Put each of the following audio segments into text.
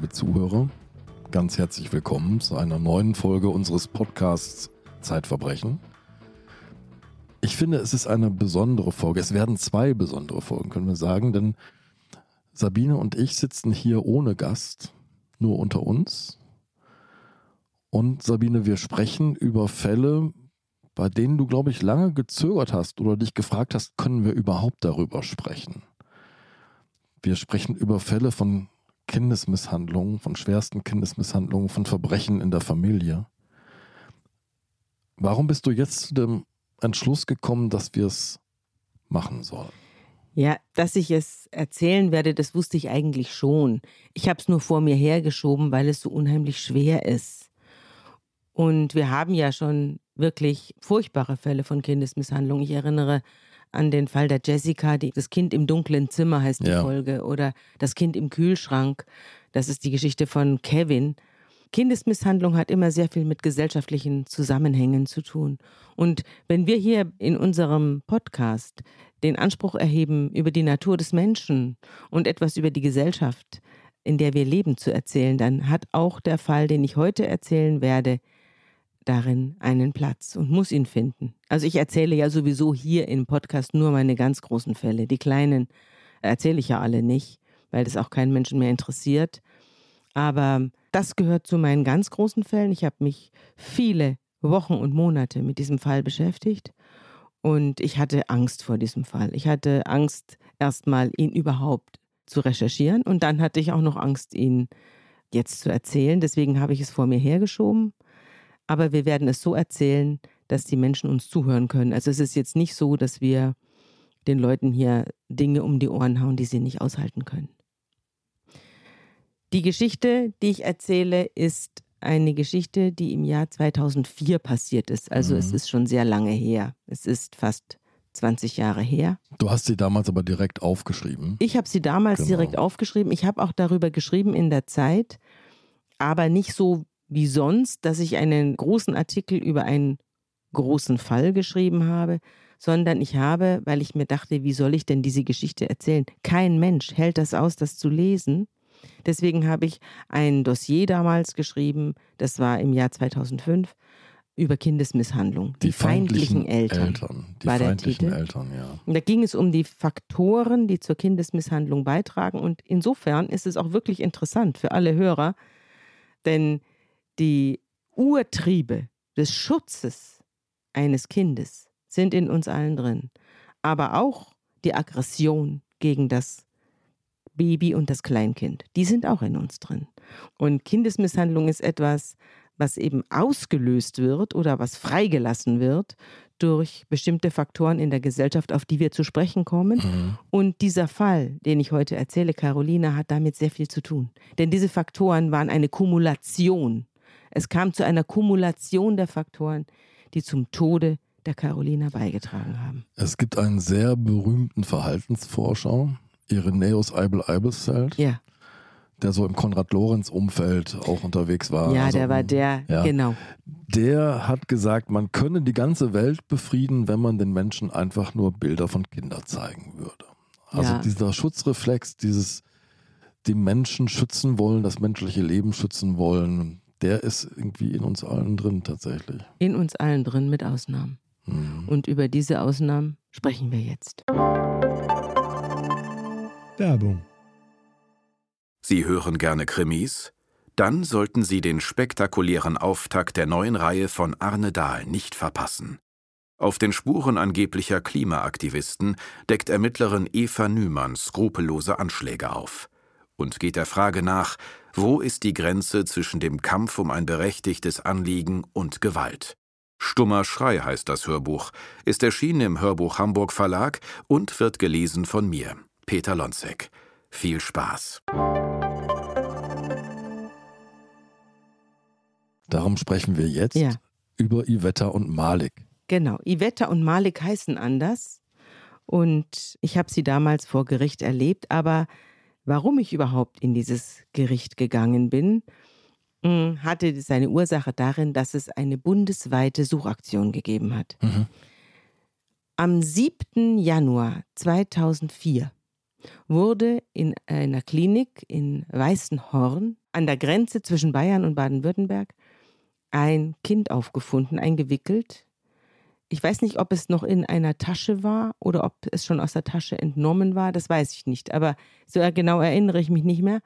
Liebe Zuhörer, ganz herzlich willkommen zu einer neuen Folge unseres Podcasts Zeitverbrechen. Ich finde, es ist eine besondere Folge. Es werden zwei besondere Folgen, können wir sagen, denn Sabine und ich sitzen hier ohne Gast, nur unter uns. Und Sabine, wir sprechen über Fälle, bei denen du, glaube ich, lange gezögert hast oder dich gefragt hast, können wir überhaupt darüber sprechen? Wir sprechen über Fälle von Kindesmisshandlungen, von schwersten Kindesmisshandlungen, von Verbrechen in der Familie. Warum bist du jetzt zu dem Entschluss gekommen, dass wir es machen sollen? Ja, dass ich es erzählen werde, das wusste ich eigentlich schon. Ich habe es nur vor mir hergeschoben, weil es so unheimlich schwer ist. Und wir haben ja schon wirklich furchtbare Fälle von Kindesmisshandlung. Ich erinnere an den Fall der Jessica, die, das Kind im dunklen Zimmer heißt die ja. Folge, oder das Kind im Kühlschrank. Das ist die Geschichte von Kevin. Kindesmisshandlung hat immer sehr viel mit gesellschaftlichen Zusammenhängen zu tun. Und wenn wir hier in unserem Podcast den Anspruch erheben, über die Natur des Menschen und etwas über die Gesellschaft, in der wir leben, zu erzählen, dann hat auch der Fall, den ich heute erzählen werde, darin einen Platz und muss ihn finden. Also ich erzähle ja sowieso hier im Podcast nur meine ganz großen Fälle. Die kleinen erzähle ich ja alle nicht, weil das auch keinen Menschen mehr interessiert. Aber das gehört zu meinen ganz großen Fällen. Ich habe mich viele Wochen und Monate mit diesem Fall beschäftigt und ich hatte Angst vor diesem Fall. Ich hatte Angst, erstmal ihn überhaupt zu recherchieren und dann hatte ich auch noch Angst, ihn jetzt zu erzählen. Deswegen habe ich es vor mir hergeschoben aber wir werden es so erzählen, dass die Menschen uns zuhören können. Also es ist jetzt nicht so, dass wir den Leuten hier Dinge um die Ohren hauen, die sie nicht aushalten können. Die Geschichte, die ich erzähle, ist eine Geschichte, die im Jahr 2004 passiert ist. Also mhm. es ist schon sehr lange her. Es ist fast 20 Jahre her. Du hast sie damals aber direkt aufgeschrieben. Ich habe sie damals genau. direkt aufgeschrieben. Ich habe auch darüber geschrieben in der Zeit, aber nicht so, wie sonst, dass ich einen großen Artikel über einen großen Fall geschrieben habe, sondern ich habe, weil ich mir dachte, wie soll ich denn diese Geschichte erzählen? Kein Mensch hält das aus, das zu lesen. Deswegen habe ich ein Dossier damals geschrieben, das war im Jahr 2005, über Kindesmisshandlung. Die, die feindlichen, feindlichen, Eltern. Eltern. Die feindlichen Eltern, ja. Und da ging es um die Faktoren, die zur Kindesmisshandlung beitragen. Und insofern ist es auch wirklich interessant für alle Hörer, denn die Urtriebe des Schutzes eines Kindes sind in uns allen drin, aber auch die Aggression gegen das Baby und das Kleinkind, die sind auch in uns drin. Und Kindesmisshandlung ist etwas, was eben ausgelöst wird oder was freigelassen wird durch bestimmte Faktoren in der Gesellschaft, auf die wir zu sprechen kommen. Mhm. Und dieser Fall, den ich heute erzähle, Carolina, hat damit sehr viel zu tun. Denn diese Faktoren waren eine Kumulation es kam zu einer Kumulation der Faktoren, die zum Tode der Carolina beigetragen haben. Es gibt einen sehr berühmten Verhaltensforscher, Irenäus Eibel-Eibelszelt. Ja. Der so im Konrad-Lorenz-Umfeld auch unterwegs war. Ja, also, der war der, ja, genau. Der hat gesagt, man könne die ganze Welt befrieden, wenn man den Menschen einfach nur Bilder von Kindern zeigen würde. Also ja. dieser Schutzreflex, dieses die Menschen schützen wollen, das menschliche Leben schützen wollen, der ist irgendwie in uns allen drin tatsächlich. In uns allen drin mit Ausnahmen. Mhm. Und über diese Ausnahmen sprechen wir jetzt. Werbung. Sie hören gerne Krimis? Dann sollten Sie den spektakulären Auftakt der neuen Reihe von Arne Dahl nicht verpassen. Auf den Spuren angeblicher Klimaaktivisten deckt Ermittlerin Eva Nümann skrupellose Anschläge auf und geht der Frage nach, wo ist die Grenze zwischen dem Kampf um ein berechtigtes Anliegen und Gewalt? Stummer Schrei heißt das Hörbuch, ist erschienen im Hörbuch Hamburg Verlag und wird gelesen von mir, Peter Lonzek. Viel Spaß. Darum sprechen wir jetzt ja. über Ivetta und Malik. Genau, Ivetta und Malik heißen anders und ich habe sie damals vor Gericht erlebt, aber warum ich überhaupt in dieses Gericht gegangen bin, hm, hatte seine Ursache darin, dass es eine bundesweite Suchaktion gegeben hat. Mhm. Am 7. Januar 2004 wurde in einer Klinik in Weißenhorn an der Grenze zwischen Bayern und Baden-Württemberg ein Kind aufgefunden, eingewickelt. Ich weiß nicht, ob es noch in einer Tasche war oder ob es schon aus der Tasche entnommen war, das weiß ich nicht. Aber so genau erinnere ich mich nicht mehr.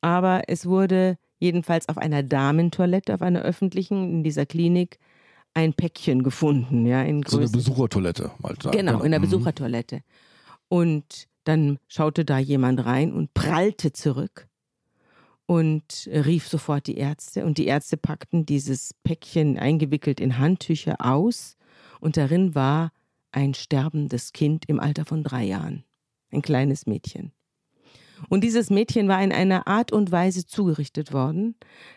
Aber es wurde jedenfalls auf einer Damentoilette, auf einer öffentlichen in dieser Klinik, ein Päckchen gefunden. Ja, in so eine Besuchertoilette. Mal sagen. Genau, genau, in der mhm. Besuchertoilette. Und dann schaute da jemand rein und prallte zurück und rief sofort die Ärzte. Und die Ärzte packten dieses Päckchen eingewickelt in Handtücher aus. Und darin war ein sterbendes Kind im Alter von drei Jahren. Ein kleines Mädchen. Und dieses Mädchen war in einer Art und Weise zugerichtet worden,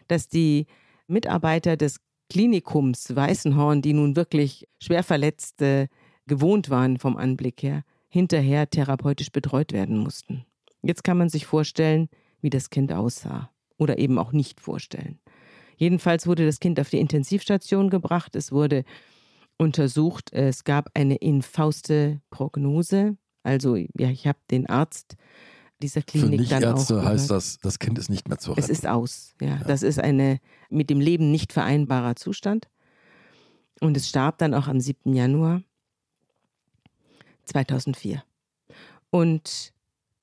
dass die Mitarbeiter des Klinikums Weißenhorn, die nun wirklich schwer Verletzte gewohnt waren vom Anblick her, hinterher therapeutisch betreut werden mussten. Jetzt kann man sich vorstellen, wie das Kind aussah oder eben auch nicht vorstellen. Jedenfalls wurde das Kind auf die Intensivstation gebracht, es wurde untersucht, es gab eine infauste Prognose. Also ja, ich habe den Arzt dieser Klinik Für dann Ärzte auch heißt das, das Kind ist nicht mehr zu retten. Es ist aus, ja. ja. Das ist eine mit dem Leben nicht vereinbarer Zustand. Und es starb dann auch am 7. Januar 2004. Und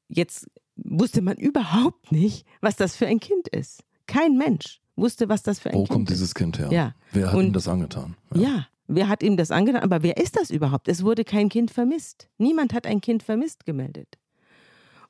jetzt wusste man überhaupt nicht, was das für ein Kind ist. Kein Mensch wusste, was das für ein Wo Kind ist. Wo kommt dieses Kind her? Ja. Wer hat Und, ihm das angetan? Ja. ja. Wer hat ihm das angetan? Aber wer ist das überhaupt? Es wurde kein Kind vermisst. Niemand hat ein Kind vermisst gemeldet.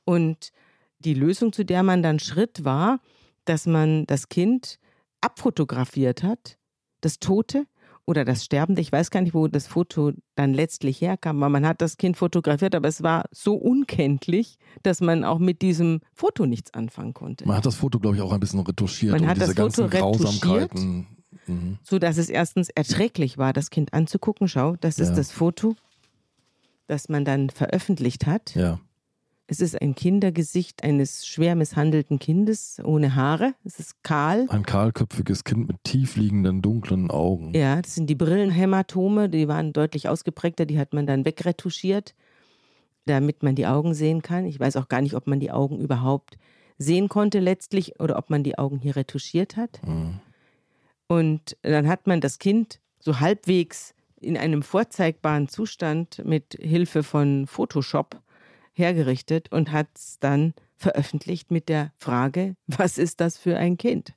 Und die Lösung, zu der man dann schritt, war, dass man das Kind abfotografiert hat, das Tote, oder das Sterbende. Ich weiß gar nicht, wo das Foto dann letztlich herkam, weil man hat das Kind fotografiert, aber es war so unkenntlich, dass man auch mit diesem Foto nichts anfangen konnte. Man hat das Foto, glaube ich, auch ein bisschen retuschiert. Man hat das Foto retuschiert, mhm. so dass es erstens erträglich war, das Kind anzugucken. Schau, das ist ja. das Foto, das man dann veröffentlicht hat. Ja. Es ist ein Kindergesicht eines schwer misshandelten Kindes ohne Haare. Es ist kahl. Ein kahlköpfiges Kind mit tiefliegenden, dunklen Augen. Ja, das sind die Brillenhämatome, die waren deutlich ausgeprägter, die hat man dann wegretuschiert, damit man die Augen sehen kann. Ich weiß auch gar nicht, ob man die Augen überhaupt sehen konnte letztlich oder ob man die Augen hier retuschiert hat. Mhm. Und dann hat man das Kind so halbwegs in einem vorzeigbaren Zustand mit Hilfe von Photoshop hergerichtet und hat es dann veröffentlicht mit der Frage, was ist das für ein Kind?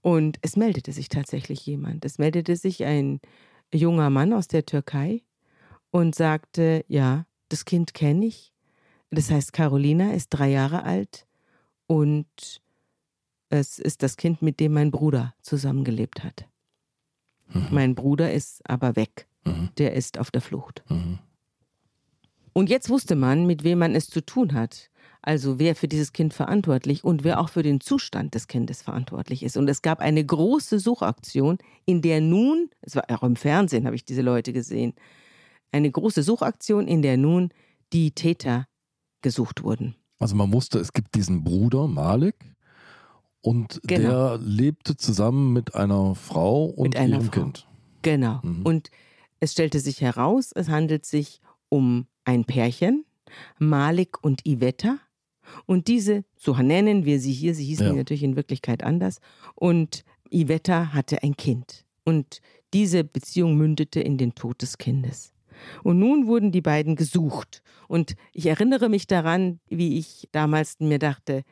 Und es meldete sich tatsächlich jemand. Es meldete sich ein junger Mann aus der Türkei und sagte, ja, das Kind kenne ich. Das heißt, Carolina ist drei Jahre alt und es ist das Kind, mit dem mein Bruder zusammengelebt hat. Mhm. Mein Bruder ist aber weg. Mhm. Der ist auf der Flucht. Mhm. Und jetzt wusste man, mit wem man es zu tun hat. Also wer für dieses Kind verantwortlich und wer auch für den Zustand des Kindes verantwortlich ist. Und es gab eine große Suchaktion, in der nun, es war auch im Fernsehen, habe ich diese Leute gesehen, eine große Suchaktion, in der nun die Täter gesucht wurden. Also man wusste, es gibt diesen Bruder Malik und genau. der lebte zusammen mit einer Frau und einer ihrem Frau. Kind. Genau. Mhm. Und es stellte sich heraus, es handelt sich um ein Pärchen, Malik und Iveta. Und diese, so nennen wir sie hier, sie hießen ja. natürlich in Wirklichkeit anders. Und Iveta hatte ein Kind. Und diese Beziehung mündete in den Tod des Kindes. Und nun wurden die beiden gesucht. Und ich erinnere mich daran, wie ich damals mir dachte,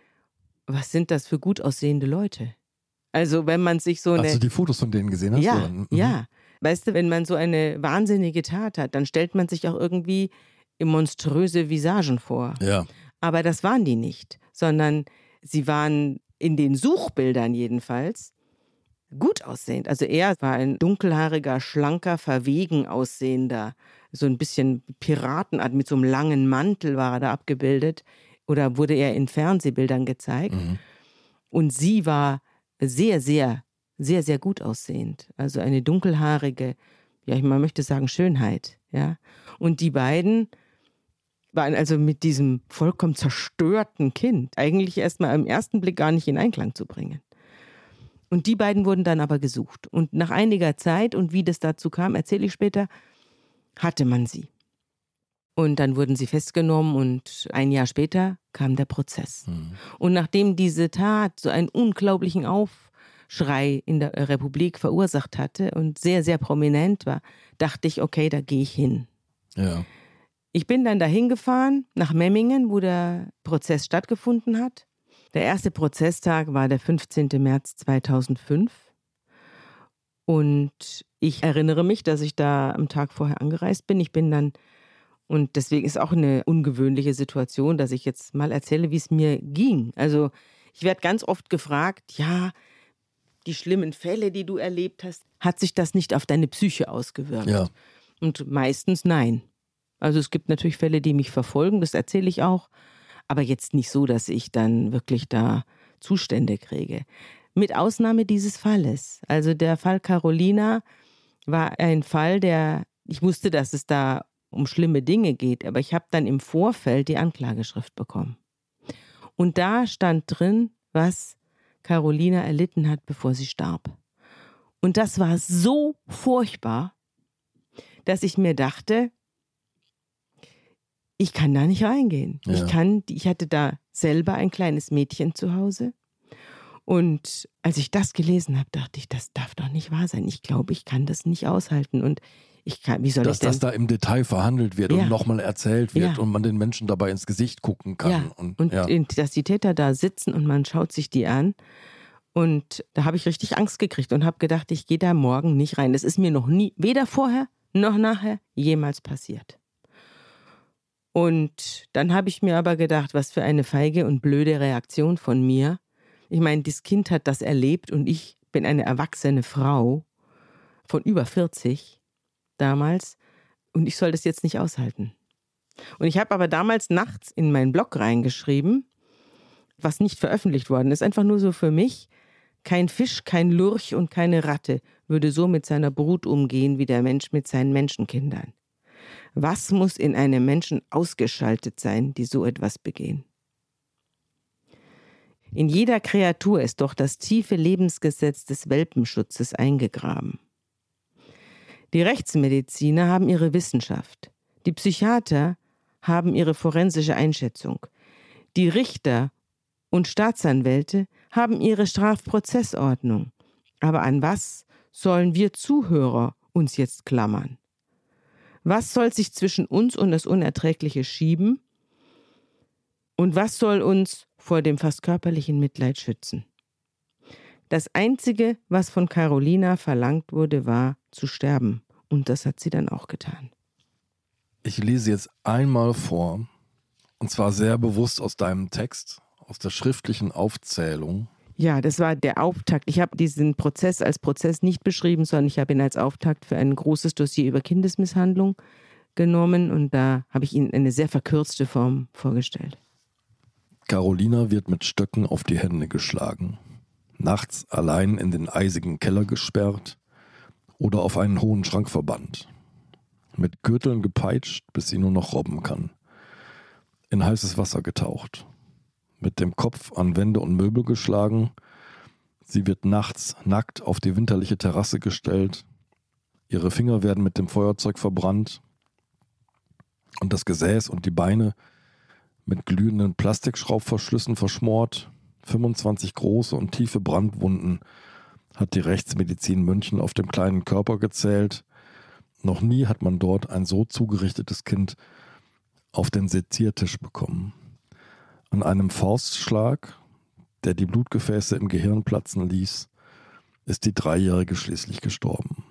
was sind das für gut aussehende Leute? Also wenn man sich so eine... Hast du die Fotos von denen gesehen hast? Ja, mhm. ja. Weißt du, wenn man so eine wahnsinnige Tat hat, dann stellt man sich auch irgendwie monströse Visagen vor. Ja. Aber das waren die nicht, sondern sie waren in den Suchbildern jedenfalls gut aussehend. Also er war ein dunkelhaariger, schlanker, verwegen aussehender, so ein bisschen Piratenart, mit so einem langen Mantel war er da abgebildet oder wurde er in Fernsehbildern gezeigt. Mhm. Und sie war sehr, sehr, sehr, sehr gut aussehend. Also eine dunkelhaarige, ja, man möchte sagen Schönheit, ja. Und die beiden waren also mit diesem vollkommen zerstörten Kind eigentlich erstmal im ersten Blick gar nicht in Einklang zu bringen. Und die beiden wurden dann aber gesucht. Und nach einiger Zeit, und wie das dazu kam, erzähle ich später, hatte man sie. Und dann wurden sie festgenommen und ein Jahr später kam der Prozess. Mhm. Und nachdem diese Tat so einen unglaublichen Aufschrei in der Republik verursacht hatte und sehr, sehr prominent war, dachte ich, okay, da gehe ich hin. Ja. Ich bin dann dahin gefahren, nach Memmingen, wo der Prozess stattgefunden hat. Der erste Prozesstag war der 15. März 2005. Und ich erinnere mich, dass ich da am Tag vorher angereist bin. Ich bin dann, und deswegen ist auch eine ungewöhnliche Situation, dass ich jetzt mal erzähle, wie es mir ging. Also ich werde ganz oft gefragt, ja, die schlimmen Fälle, die du erlebt hast, hat sich das nicht auf deine Psyche ausgewirkt? Ja. Und meistens nein. Also es gibt natürlich Fälle, die mich verfolgen, das erzähle ich auch, aber jetzt nicht so, dass ich dann wirklich da Zustände kriege. Mit Ausnahme dieses Falles. Also der Fall Carolina war ein Fall, der, ich wusste, dass es da um schlimme Dinge geht, aber ich habe dann im Vorfeld die Anklageschrift bekommen. Und da stand drin, was Carolina erlitten hat, bevor sie starb. Und das war so furchtbar, dass ich mir dachte, ich kann da nicht reingehen. Ja. Ich kann, ich hatte da selber ein kleines Mädchen zu Hause. Und als ich das gelesen habe, dachte ich, das darf doch nicht wahr sein. Ich glaube, ich kann das nicht aushalten. Und ich kann, wie soll Dass ich denn? das da im Detail verhandelt wird ja. und nochmal erzählt wird ja. und man den Menschen dabei ins Gesicht gucken kann. Ja. Und, und ja. dass die Täter da sitzen und man schaut sich die an. Und da habe ich richtig Angst gekriegt und habe gedacht, ich gehe da morgen nicht rein. Das ist mir noch nie, weder vorher noch nachher, jemals passiert. Und dann habe ich mir aber gedacht, was für eine feige und blöde Reaktion von mir. Ich meine, das Kind hat das erlebt und ich bin eine erwachsene Frau von über 40 damals und ich soll das jetzt nicht aushalten. Und ich habe aber damals nachts in meinen Blog reingeschrieben, was nicht veröffentlicht worden ist, einfach nur so für mich. Kein Fisch, kein Lurch und keine Ratte würde so mit seiner Brut umgehen wie der Mensch mit seinen Menschenkindern. Was muss in einem Menschen ausgeschaltet sein, die so etwas begehen? In jeder Kreatur ist doch das tiefe Lebensgesetz des Welpenschutzes eingegraben. Die Rechtsmediziner haben ihre Wissenschaft, die Psychiater haben ihre forensische Einschätzung, die Richter und Staatsanwälte haben ihre Strafprozessordnung. Aber an was sollen wir Zuhörer uns jetzt klammern? Was soll sich zwischen uns und das Unerträgliche schieben? Und was soll uns vor dem fast körperlichen Mitleid schützen? Das Einzige, was von Carolina verlangt wurde, war zu sterben. Und das hat sie dann auch getan. Ich lese jetzt einmal vor, und zwar sehr bewusst aus deinem Text, aus der schriftlichen Aufzählung ja, das war der Auftakt. Ich habe diesen Prozess als Prozess nicht beschrieben, sondern ich habe ihn als Auftakt für ein großes Dossier über Kindesmisshandlung genommen und da habe ich ihn in eine sehr verkürzte Form vorgestellt. Carolina wird mit Stöcken auf die Hände geschlagen, nachts allein in den eisigen Keller gesperrt oder auf einen hohen Schrank verbannt, mit Gürteln gepeitscht, bis sie nur noch robben kann, in heißes Wasser getaucht mit dem Kopf an Wände und Möbel geschlagen. Sie wird nachts nackt auf die winterliche Terrasse gestellt. Ihre Finger werden mit dem Feuerzeug verbrannt. Und das Gesäß und die Beine mit glühenden Plastikschraubverschlüssen verschmort. 25 große und tiefe Brandwunden hat die Rechtsmedizin München auf dem kleinen Körper gezählt. Noch nie hat man dort ein so zugerichtetes Kind auf den Seziertisch bekommen. An einem Faustschlag, der die Blutgefäße im Gehirn platzen ließ, ist die Dreijährige schließlich gestorben.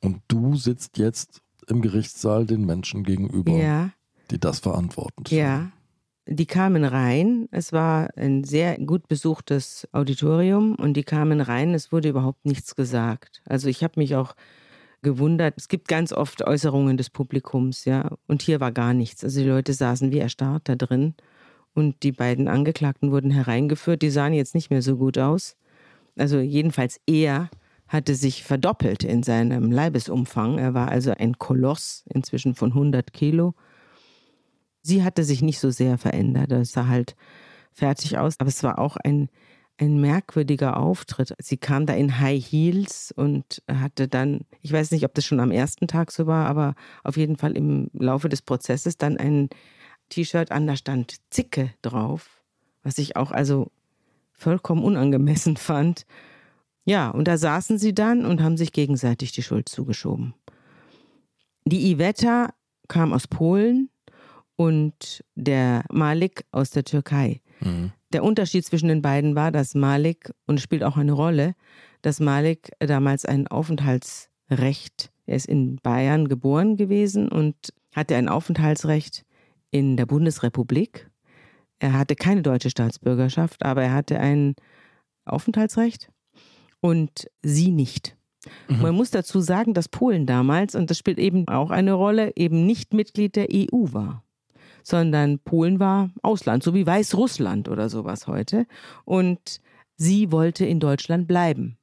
Und du sitzt jetzt im Gerichtssaal den Menschen gegenüber, ja. die das verantworten. Ja, die kamen rein. Es war ein sehr gut besuchtes Auditorium und die kamen rein. Es wurde überhaupt nichts gesagt. Also ich habe mich auch gewundert. Es gibt ganz oft Äußerungen des Publikums, ja. Und hier war gar nichts. Also die Leute saßen wie erstarrt da drin. Und die beiden Angeklagten wurden hereingeführt. Die sahen jetzt nicht mehr so gut aus. Also jedenfalls er hatte sich verdoppelt in seinem Leibesumfang. Er war also ein Koloss, inzwischen von 100 Kilo. Sie hatte sich nicht so sehr verändert. Er sah halt fertig aus. Aber es war auch ein, ein merkwürdiger Auftritt. Sie kam da in High Heels und hatte dann, ich weiß nicht, ob das schon am ersten Tag so war, aber auf jeden Fall im Laufe des Prozesses dann ein T-Shirt an, da stand Zicke drauf, was ich auch also vollkommen unangemessen fand. Ja, und da saßen sie dann und haben sich gegenseitig die Schuld zugeschoben. Die Iveta kam aus Polen und der Malik aus der Türkei. Mhm. Der Unterschied zwischen den beiden war, dass Malik, und es spielt auch eine Rolle, dass Malik damals ein Aufenthaltsrecht, er ist in Bayern geboren gewesen und hatte ein Aufenthaltsrecht in der Bundesrepublik. Er hatte keine deutsche Staatsbürgerschaft, aber er hatte ein Aufenthaltsrecht und sie nicht. Mhm. Man muss dazu sagen, dass Polen damals, und das spielt eben auch eine Rolle, eben nicht Mitglied der EU war sondern Polen war Ausland, so wie Weißrussland oder sowas heute. Und sie wollte in Deutschland bleiben.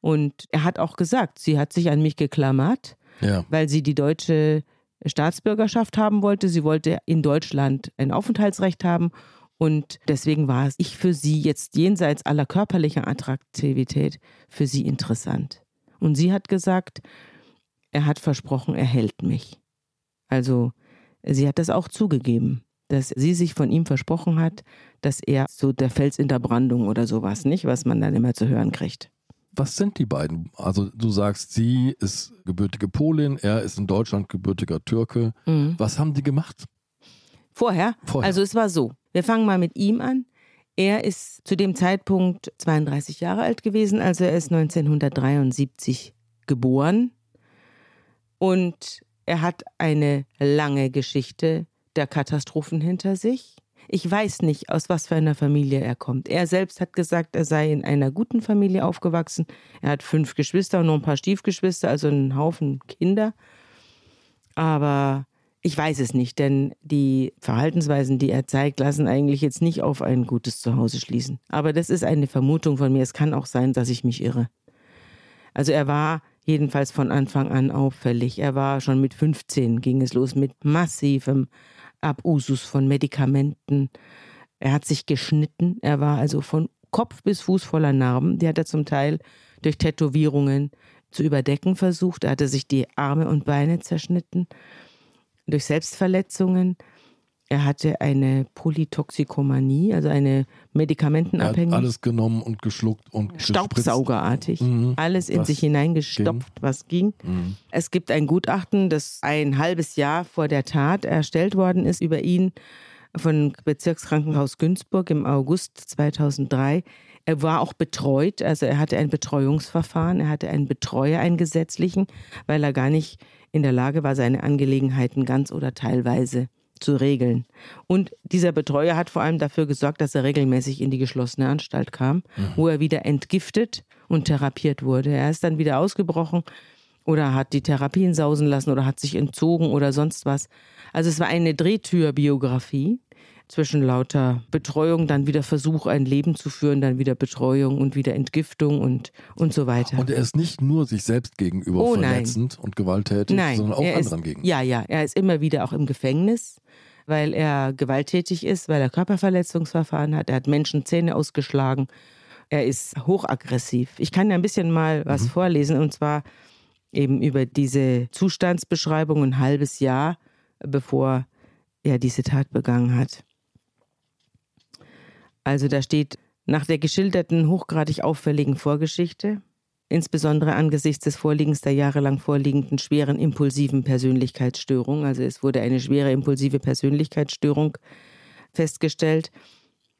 Und er hat auch gesagt, sie hat sich an mich geklammert, ja. weil sie die deutsche Staatsbürgerschaft haben wollte. Sie wollte in Deutschland ein Aufenthaltsrecht haben. Und deswegen war ich für sie jetzt jenseits aller körperlicher Attraktivität für sie interessant. Und sie hat gesagt, er hat versprochen, er hält mich. Also Sie hat das auch zugegeben, dass sie sich von ihm versprochen hat, dass er so der Fels in der Brandung oder sowas, nicht, was man dann immer zu hören kriegt. Was sind die beiden? Also du sagst, sie ist gebürtige Polin, er ist in Deutschland gebürtiger Türke. Mhm. Was haben die gemacht? Vorher? Vorher? Also es war so. Wir fangen mal mit ihm an. Er ist zu dem Zeitpunkt 32 Jahre alt gewesen, also er ist 1973 geboren. Und er hat eine lange Geschichte der Katastrophen hinter sich. Ich weiß nicht, aus was für einer Familie er kommt. Er selbst hat gesagt, er sei in einer guten Familie aufgewachsen. Er hat fünf Geschwister und noch ein paar Stiefgeschwister, also einen Haufen Kinder. Aber ich weiß es nicht, denn die Verhaltensweisen, die er zeigt, lassen eigentlich jetzt nicht auf ein gutes Zuhause schließen. Aber das ist eine Vermutung von mir. Es kann auch sein, dass ich mich irre. Also er war jedenfalls von Anfang an auffällig. Er war schon mit 15, ging es los mit massivem Abusus von Medikamenten. Er hat sich geschnitten. Er war also von Kopf bis Fuß voller Narben. Die hat er zum Teil durch Tätowierungen zu überdecken versucht. Er hatte sich die Arme und Beine zerschnitten. Durch Selbstverletzungen. Er hatte eine Polytoxikomanie, also eine Medikamentenabhängigkeit. Er hat alles genommen und geschluckt und Staubsaugerartig. Mhm. Alles in sich hineingestopft, ging. was ging. Mhm. Es gibt ein Gutachten, das ein halbes Jahr vor der Tat erstellt worden ist über ihn von Bezirkskrankenhaus Günzburg im August 2003. Er war auch betreut, also er hatte ein Betreuungsverfahren, er hatte einen Betreuer, einen gesetzlichen, weil er gar nicht in der Lage war, seine Angelegenheiten ganz oder teilweise zu regeln. Und dieser Betreuer hat vor allem dafür gesorgt, dass er regelmäßig in die geschlossene Anstalt kam, mhm. wo er wieder entgiftet und therapiert wurde. Er ist dann wieder ausgebrochen oder hat die Therapien sausen lassen oder hat sich entzogen oder sonst was. Also es war eine Drehtürbiografie zwischen lauter Betreuung, dann wieder Versuch, ein Leben zu führen, dann wieder Betreuung und wieder Entgiftung und, und so weiter. Und er ist nicht nur sich selbst gegenüber oh, verletzend und gewalttätig, nein, sondern auch anderen ist, gegenüber. Ja, ja, er ist immer wieder auch im Gefängnis, weil er gewalttätig ist, weil er Körperverletzungsverfahren hat, er hat Menschen Zähne ausgeschlagen, er ist hochaggressiv. Ich kann ja ein bisschen mal was mhm. vorlesen und zwar eben über diese Zustandsbeschreibung ein halbes Jahr, bevor er diese Tat begangen hat. Also da steht, nach der geschilderten hochgradig auffälligen Vorgeschichte, insbesondere angesichts des Vorliegens der jahrelang vorliegenden schweren impulsiven Persönlichkeitsstörung, also es wurde eine schwere impulsive Persönlichkeitsstörung festgestellt,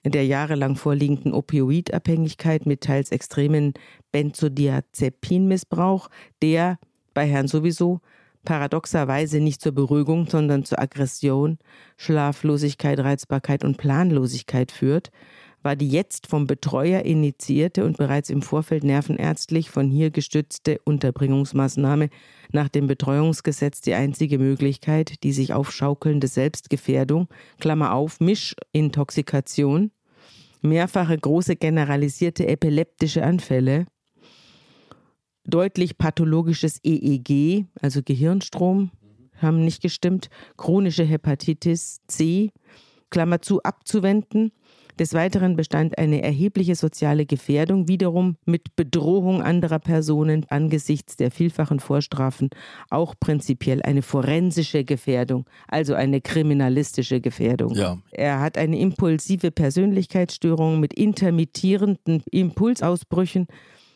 der jahrelang vorliegenden Opioidabhängigkeit mit teils extremen Benzodiazepinmissbrauch, der bei Herrn sowieso paradoxerweise nicht zur Beruhigung, sondern zur Aggression, Schlaflosigkeit, Reizbarkeit und Planlosigkeit führt, war die jetzt vom Betreuer initiierte und bereits im Vorfeld nervenärztlich von hier gestützte Unterbringungsmaßnahme nach dem Betreuungsgesetz die einzige Möglichkeit, die sich aufschaukelnde Selbstgefährdung, Klammer auf, Mischintoxikation, mehrfache große generalisierte epileptische Anfälle, deutlich pathologisches EEG, also Gehirnstrom, haben nicht gestimmt, chronische Hepatitis C, Klammer zu, abzuwenden, Des Weiteren bestand eine erhebliche soziale Gefährdung, wiederum mit Bedrohung anderer Personen angesichts der vielfachen Vorstrafen, auch prinzipiell eine forensische Gefährdung, also eine kriminalistische Gefährdung. Ja. Er hat eine impulsive Persönlichkeitsstörung mit intermittierenden Impulsausbrüchen,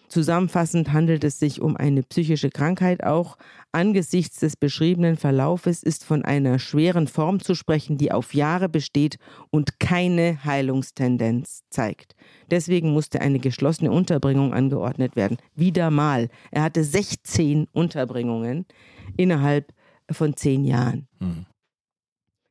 Zusammenfassend handelt es sich um eine psychische Krankheit. Auch angesichts des beschriebenen Verlaufes ist von einer schweren Form zu sprechen, die auf Jahre besteht und keine Heilungstendenz zeigt. Deswegen musste eine geschlossene Unterbringung angeordnet werden. Wieder mal. Er hatte 16 Unterbringungen innerhalb von zehn Jahren. Mhm.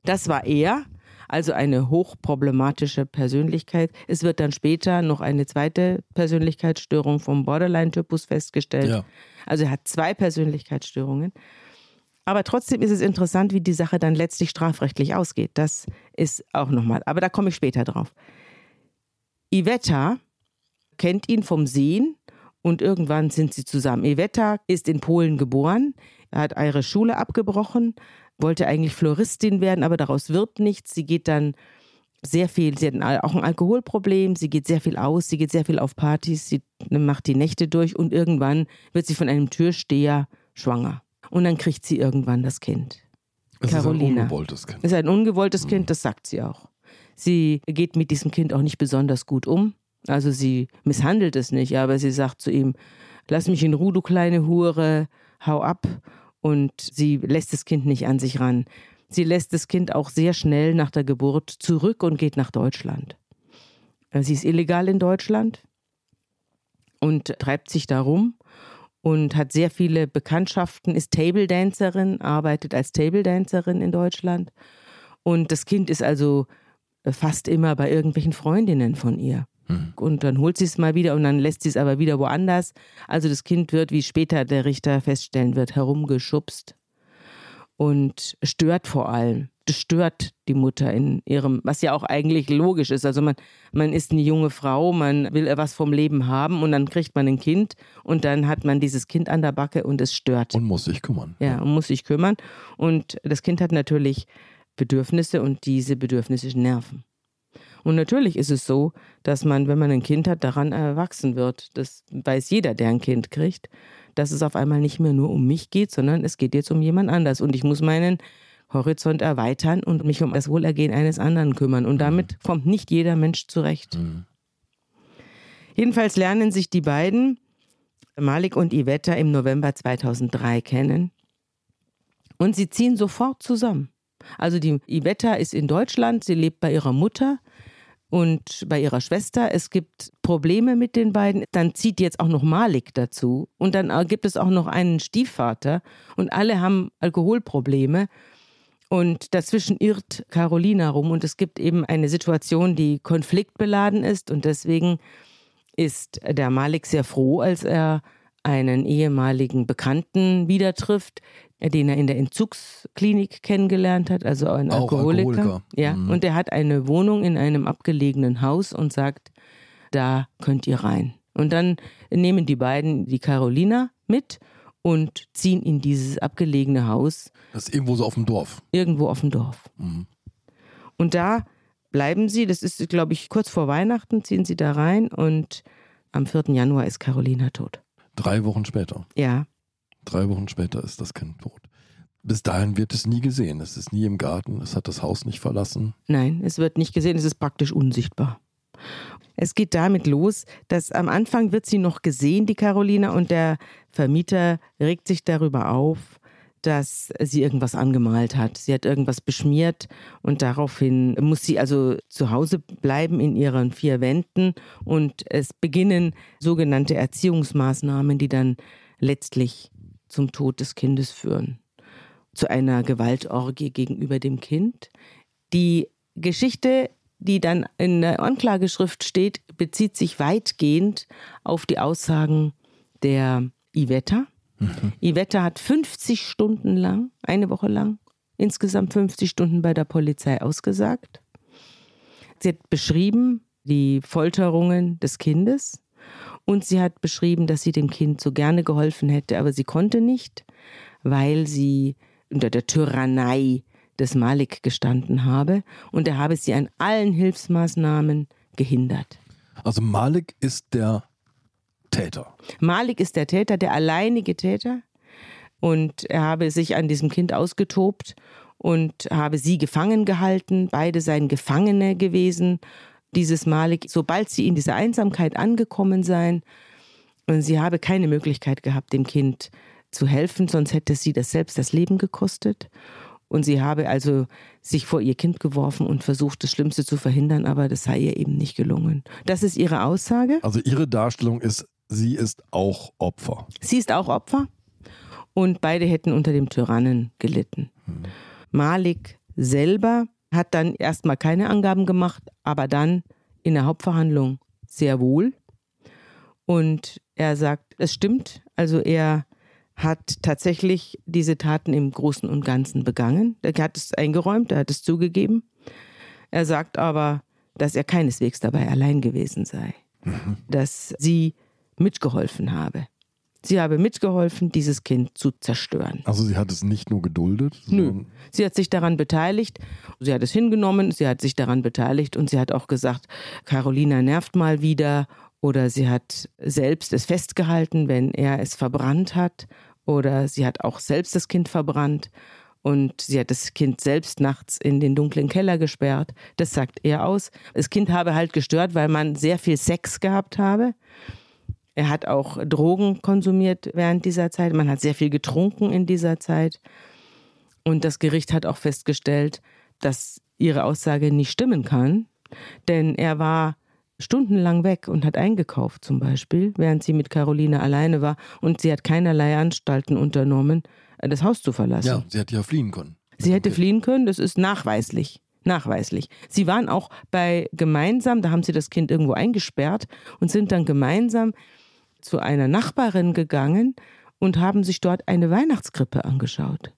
Das war er also eine hochproblematische Persönlichkeit. Es wird dann später noch eine zweite Persönlichkeitsstörung vom Borderline-Typus festgestellt. Ja. Also er hat zwei Persönlichkeitsstörungen. Aber trotzdem ist es interessant, wie die Sache dann letztlich strafrechtlich ausgeht. Das ist auch nochmal. Aber da komme ich später drauf. Iveta kennt ihn vom Sehen und irgendwann sind sie zusammen. Iveta ist in Polen geboren, hat ihre Schule abgebrochen, wollte eigentlich Floristin werden, aber daraus wird nichts. Sie geht dann sehr viel, sie hat auch ein Alkoholproblem, sie geht sehr viel aus, sie geht sehr viel auf Partys, sie macht die Nächte durch und irgendwann wird sie von einem Türsteher schwanger. Und dann kriegt sie irgendwann das Kind. Es Carolina. ist ein ungewolltes Kind. Es ist ein ungewolltes mhm. Kind, das sagt sie auch. Sie geht mit diesem Kind auch nicht besonders gut um. Also sie misshandelt es nicht, aber sie sagt zu ihm, lass mich in Ruhe, du kleine Hure, hau ab und sie lässt das Kind nicht an sich ran. Sie lässt das Kind auch sehr schnell nach der Geburt zurück und geht nach Deutschland. Äh, sie ist illegal in Deutschland und treibt sich da rum und hat sehr viele Bekanntschaften, ist Table Dancerin, arbeitet als Table Dancerin in Deutschland. Und das Kind ist also fast immer bei irgendwelchen Freundinnen von ihr. Mhm. Und dann holt sie es mal wieder und dann lässt sie es aber wieder woanders. Also das Kind wird, wie später der Richter feststellen wird, herumgeschubst und stört vor allem. Das stört die Mutter in ihrem, was ja auch eigentlich logisch ist. Also man, man ist eine junge Frau, man will was vom Leben haben und dann kriegt man ein Kind und dann hat man dieses Kind an der Backe und es stört. Und muss sich kümmern. Ja, und muss sich kümmern. Und das Kind hat natürlich Bedürfnisse und diese Bedürfnisse nerven. Und natürlich ist es so, dass man, wenn man ein Kind hat, daran erwachsen wird. Das weiß jeder, der ein Kind kriegt, dass es auf einmal nicht mehr nur um mich geht, sondern es geht jetzt um jemand anders. Und ich muss meinen Horizont erweitern und mich um das Wohlergehen eines anderen kümmern. Und damit kommt nicht jeder Mensch zurecht. Mhm. Jedenfalls lernen sich die beiden, Malik und Iveta, im November 2003 kennen. Und sie ziehen sofort zusammen. Also die Iveta ist in Deutschland, sie lebt bei ihrer Mutter und bei ihrer Schwester. Es gibt Probleme mit den beiden. Dann zieht jetzt auch noch Malik dazu. Und dann gibt es auch noch einen Stiefvater. Und alle haben Alkoholprobleme. Und dazwischen irrt Carolina rum. Und es gibt eben eine Situation, die konfliktbeladen ist. Und deswegen ist der Malik sehr froh, als er einen ehemaligen Bekannten wieder trifft, den er in der Entzugsklinik kennengelernt hat, also ein Alkoholiker. Alkoholiker. Ja, mhm. und er hat eine Wohnung in einem abgelegenen Haus und sagt, da könnt ihr rein. Und dann nehmen die beiden die Carolina mit und ziehen in dieses abgelegene Haus. Das ist irgendwo so auf dem Dorf. Irgendwo auf dem Dorf. Mhm. Und da bleiben sie, das ist, glaube ich, kurz vor Weihnachten, ziehen sie da rein und am 4. Januar ist Carolina tot. Drei Wochen später. Ja. Drei Wochen später ist das Kind tot. Bis dahin wird es nie gesehen. Es ist nie im Garten. Es hat das Haus nicht verlassen. Nein, es wird nicht gesehen. Es ist praktisch unsichtbar. Es geht damit los, dass am Anfang wird sie noch gesehen, die Carolina, und der Vermieter regt sich darüber auf, dass sie irgendwas angemalt hat. Sie hat irgendwas beschmiert und daraufhin muss sie also zu Hause bleiben in ihren vier Wänden und es beginnen sogenannte Erziehungsmaßnahmen, die dann letztlich zum Tod des Kindes führen. Zu einer Gewaltorgie gegenüber dem Kind. Die Geschichte, die dann in der Anklageschrift steht, bezieht sich weitgehend auf die Aussagen der Iveta. Mhm. Iveta hat 50 Stunden lang, eine Woche lang, insgesamt 50 Stunden bei der Polizei ausgesagt. Sie hat beschrieben die Folterungen des Kindes. Und sie hat beschrieben, dass sie dem Kind so gerne geholfen hätte, aber sie konnte nicht, weil sie unter der Tyrannei des Malik gestanden habe und er habe sie an allen Hilfsmaßnahmen gehindert. Also Malik ist der Täter. Malik ist der Täter, der alleinige Täter. Und er habe sich an diesem Kind ausgetobt und habe sie gefangen gehalten. Beide seien Gefangene gewesen. Dieses Malik, sobald sie in dieser Einsamkeit angekommen seien, und sie habe keine Möglichkeit gehabt, dem Kind zu helfen, sonst hätte sie das selbst das Leben gekostet. Und sie habe also sich vor ihr Kind geworfen und versucht, das Schlimmste zu verhindern, aber das sei ihr eben nicht gelungen. Das ist ihre Aussage. Also ihre Darstellung ist, sie ist auch Opfer. Sie ist auch Opfer und beide hätten unter dem Tyrannen gelitten. Hm. Malik selber hat dann erstmal keine Angaben gemacht, aber dann in der Hauptverhandlung sehr wohl. Und er sagt, es stimmt, also er hat tatsächlich diese Taten im Großen und Ganzen begangen. Er hat es eingeräumt, er hat es zugegeben. Er sagt aber, dass er keineswegs dabei allein gewesen sei, mhm. dass sie mitgeholfen habe. Sie habe mitgeholfen, dieses Kind zu zerstören. Also sie hat es nicht nur geduldet? Nö. Sie hat sich daran beteiligt. Sie hat es hingenommen, sie hat sich daran beteiligt und sie hat auch gesagt, Carolina nervt mal wieder oder sie hat selbst es festgehalten, wenn er es verbrannt hat oder sie hat auch selbst das Kind verbrannt und sie hat das Kind selbst nachts in den dunklen Keller gesperrt. Das sagt er aus. Das Kind habe halt gestört, weil man sehr viel Sex gehabt habe. Er hat auch Drogen konsumiert während dieser Zeit. Man hat sehr viel getrunken in dieser Zeit. Und das Gericht hat auch festgestellt, dass ihre Aussage nicht stimmen kann, denn er war stundenlang weg und hat eingekauft zum Beispiel, während sie mit Caroline alleine war und sie hat keinerlei Anstalten unternommen, das Haus zu verlassen. Ja, sie hätte ja fliehen können. Sie hätte fliehen können, das ist nachweislich. Nachweislich. Sie waren auch bei gemeinsam, da haben sie das Kind irgendwo eingesperrt und sind dann gemeinsam zu einer Nachbarin gegangen und haben sich dort eine Weihnachtskrippe angeschaut.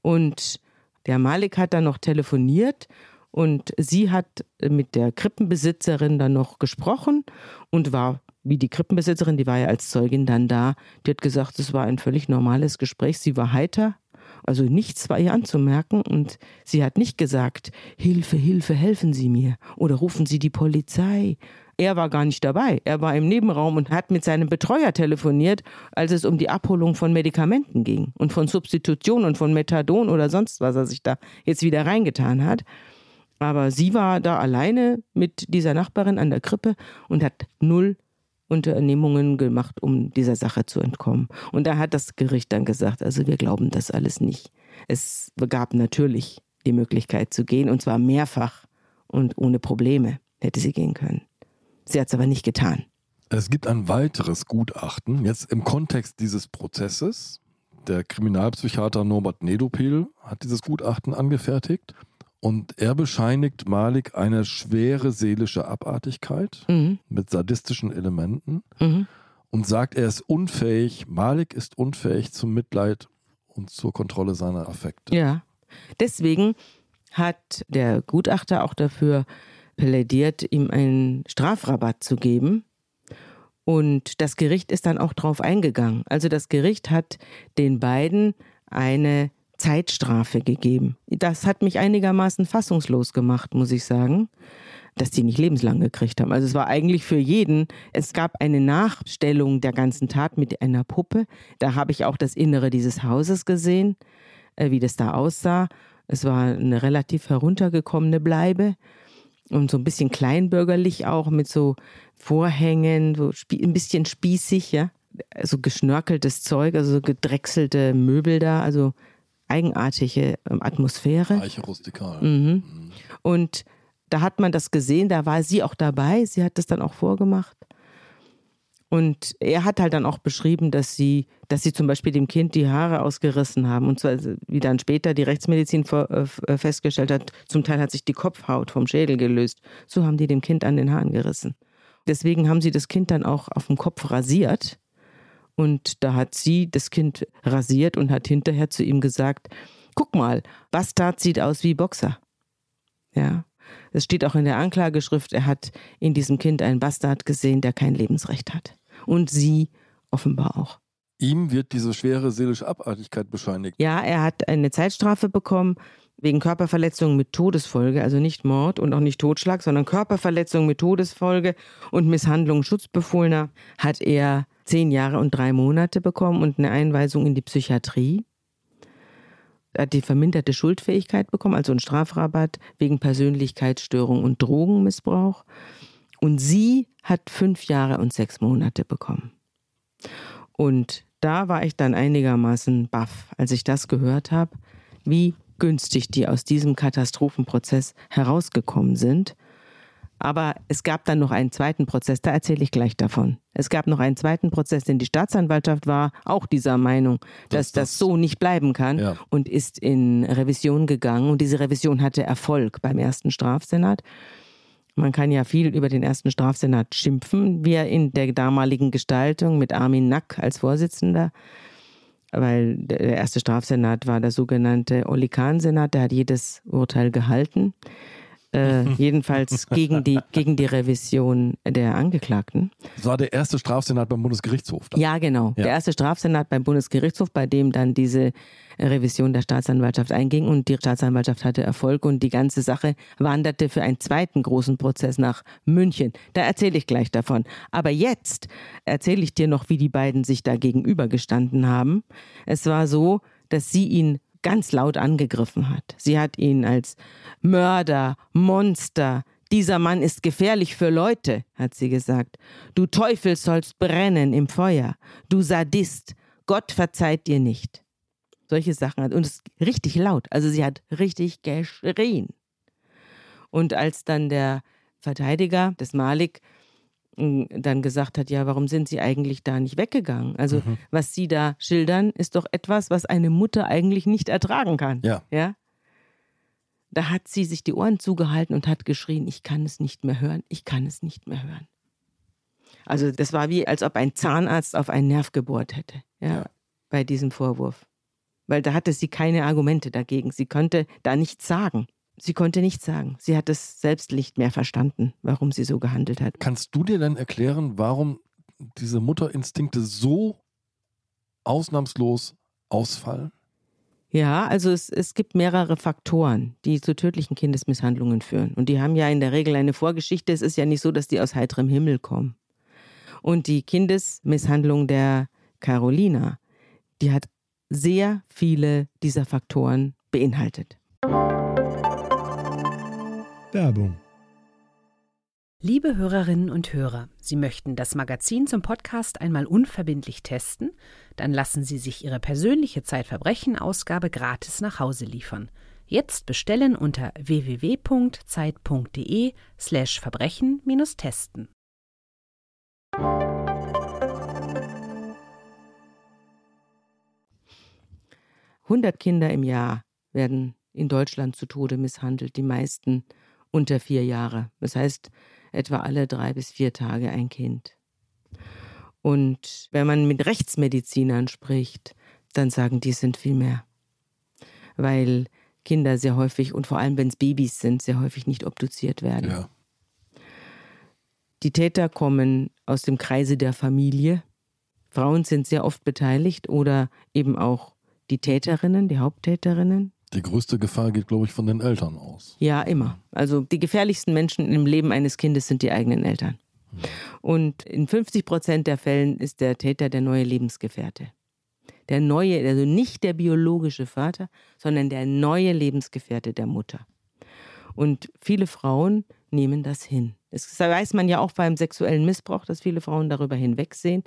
Und der Malik hat dann noch telefoniert und sie hat mit der Krippenbesitzerin dann noch gesprochen und war wie die Krippenbesitzerin, die war ja als Zeugin dann da, die hat gesagt, es war ein völlig normales Gespräch. Sie war heiter, also nichts war ihr anzumerken und sie hat nicht gesagt, Hilfe, Hilfe, helfen Sie mir oder rufen Sie die Polizei. Er war gar nicht dabei. Er war im Nebenraum und hat mit seinem Betreuer telefoniert, als es um die Abholung von Medikamenten ging und von Substitution und von Methadon oder sonst was er sich da jetzt wieder reingetan hat. Aber sie war da alleine mit dieser Nachbarin an der Krippe und hat null Unternehmungen gemacht, um dieser Sache zu entkommen. Und da hat das Gericht dann gesagt, also wir glauben das alles nicht. Es gab natürlich die Möglichkeit zu gehen, und zwar mehrfach und ohne Probleme hätte sie gehen können. Sie hat es aber nicht getan. Es gibt ein weiteres Gutachten, jetzt im Kontext dieses Prozesses. Der Kriminalpsychiater Norbert Nedopil hat dieses Gutachten angefertigt. Und er bescheinigt Malik eine schwere seelische Abartigkeit mhm. mit sadistischen Elementen mhm. und sagt, er ist unfähig, Malik ist unfähig zum Mitleid und zur Kontrolle seiner Affekte. Ja, deswegen hat der Gutachter auch dafür plädiert, ihm einen Strafrabatt zu geben. Und das Gericht ist dann auch darauf eingegangen. Also das Gericht hat den beiden eine Zeitstrafe gegeben. Das hat mich einigermaßen fassungslos gemacht, muss ich sagen, dass die nicht lebenslang gekriegt haben. Also es war eigentlich für jeden, es gab eine Nachstellung der ganzen Tat mit einer Puppe. Da habe ich auch das Innere dieses Hauses gesehen, äh, wie das da aussah. Es war eine relativ heruntergekommene Bleibe und so ein bisschen kleinbürgerlich auch mit so Vorhängen, so ein bisschen spießig, ja. So geschnörkeltes Zeug, also so gedrechselte Möbel da, also eigenartige ähm, Atmosphäre. Reiche rustikal. Mhm. Mhm. Und da hat man das gesehen, da war sie auch dabei, sie hat das dann auch vorgemacht. Und er hat halt dann auch beschrieben, dass sie, dass sie zum Beispiel dem Kind die Haare ausgerissen haben. Und zwar, wie dann später die Rechtsmedizin äh, äh, festgestellt hat, zum Teil hat sich die Kopfhaut vom Schädel gelöst. So haben die dem Kind an den Haaren gerissen. Deswegen haben sie das Kind dann auch auf dem Kopf rasiert und da hat sie das Kind rasiert und hat hinterher zu ihm gesagt, guck mal, Bastard sieht aus wie Boxer. Ja. Es steht auch in der Anklageschrift, er hat in diesem Kind einen Bastard gesehen, der kein Lebensrecht hat. Und sie offenbar auch. Ihm wird diese schwere seelische Abartigkeit bescheinigt. Ja, er hat eine Zeitstrafe bekommen. wegen Körperverletzung mit Todesfolge, also nicht Mord und auch nicht Totschlag, sondern Körperverletzung mit Todesfolge und Misshandlung Schutzbefohlener, hat er zehn Jahre und drei Monate bekommen und eine Einweisung in die Psychiatrie. Er hat die verminderte Schuldfähigkeit bekommen, also einen Strafrabatt wegen Persönlichkeitsstörung und Drogenmissbrauch. Und sie hat fünf Jahre und sechs Monate bekommen. Und da war ich dann einigermaßen baff, als ich das gehört habe, wie günstig die aus diesem Katastrophenprozess herausgekommen sind. Aber es gab dann noch einen zweiten Prozess, da erzähle ich gleich davon. Es gab noch einen zweiten Prozess, denn die Staatsanwaltschaft war auch dieser Meinung, dass das, das, so nicht bleiben kann ja. und ist in Revision gegangen. Und diese Revision hatte Erfolg beim ersten Strafsenat. Man kann ja viel über den ersten Strafsenat schimpfen, wie er in der damaligen Gestaltung mit Armin Nack als Vorsitzender weil der erste Strafsenat war der sogenannte Olikan-Senat, der hat jedes Urteil gehalten. Äh, jedenfalls gegen die, gegen die Revision der Angeklagten. Das war der erste Strafsenat beim Bundesgerichtshof. Dann. Ja, genau. Ja. Der erste Strafsenat beim Bundesgerichtshof, bei dem dann diese Revision der Staatsanwaltschaft einging und die Staatsanwaltschaft hatte Erfolg und die ganze Sache wanderte für einen zweiten großen Prozess nach München. Da erzähle ich gleich davon. Aber jetzt erzähle ich dir noch, wie die beiden sich da gegenübergestanden haben. Es war so, dass sie ihn ganz laut angegriffen hat. Sie hat ihn als Mörder, Monster, dieser Mann ist gefährlich für Leute, hat sie gesagt. Du Teufel sollst brennen im Feuer. Du Sadist, Gott verzeiht dir nicht. Solche Sachen hat. Und es ist richtig laut. Also sie hat richtig geschrien. Und als dann der Verteidiger des Malik dann gesagt hat, ja, warum sind Sie eigentlich da nicht weggegangen? Also mhm. was Sie da schildern, ist doch etwas, was eine Mutter eigentlich nicht ertragen kann. Ja. ja. Da hat sie sich die Ohren zugehalten und hat geschrien, ich kann es nicht mehr hören, ich kann es nicht mehr hören. Also das war wie, als ob ein Zahnarzt auf einen Nerv gebohrt hätte, ja, ja. bei diesem Vorwurf. Weil da hatte sie keine Argumente dagegen. Sie konnte da nichts sagen. Sie konnte nichts sagen. Sie hat es selbst nicht mehr verstanden, warum sie so gehandelt hat. Kannst du dir dann erklären, warum diese Mutterinstinkte so ausnahmslos ausfallen? Ja, also es, es gibt mehrere Faktoren, die zu tödlichen Kindesmisshandlungen führen. Und die haben ja in der Regel eine Vorgeschichte. Es ist ja nicht so, dass die aus heiterem Himmel kommen. Und die Kindesmisshandlung der Carolina, die hat sehr viele dieser Faktoren beinhaltet. Werbung. Liebe Hörerinnen und Hörer, Sie möchten das Magazin zum Podcast einmal unverbindlich testen? Dann lassen Sie sich Ihre persönliche Zeitverbrechen-Ausgabe gratis nach Hause liefern. Jetzt bestellen unter www.zeit.de/slash Verbrechen-testen. Hundert Kinder im Jahr werden in Deutschland zu Tode misshandelt, die meisten unter vier Jahre. Das heißt, etwa alle drei bis vier Tage ein Kind. Und wenn man mit Rechtsmedizinern spricht, dann sagen die, es sind viel mehr. Weil Kinder sehr häufig und vor allem, wenn es Babys sind, sehr häufig nicht obduziert werden. Ja. Die Täter kommen aus dem Kreise der Familie. Frauen sind sehr oft beteiligt oder eben auch die Täterinnen, die Haupttäterinnen. Die größte Gefahr geht, glaube ich, von den Eltern aus. Ja, immer. Also die gefährlichsten Menschen im Leben eines Kindes sind die eigenen Eltern. Und in 50 Prozent der Fällen ist der Täter der neue Lebensgefährte. Der neue, also nicht der biologische Vater, sondern der neue Lebensgefährte der Mutter. Und viele Frauen nehmen das hin. Das weiß man ja auch beim sexuellen Missbrauch, dass viele Frauen darüber hinwegsehen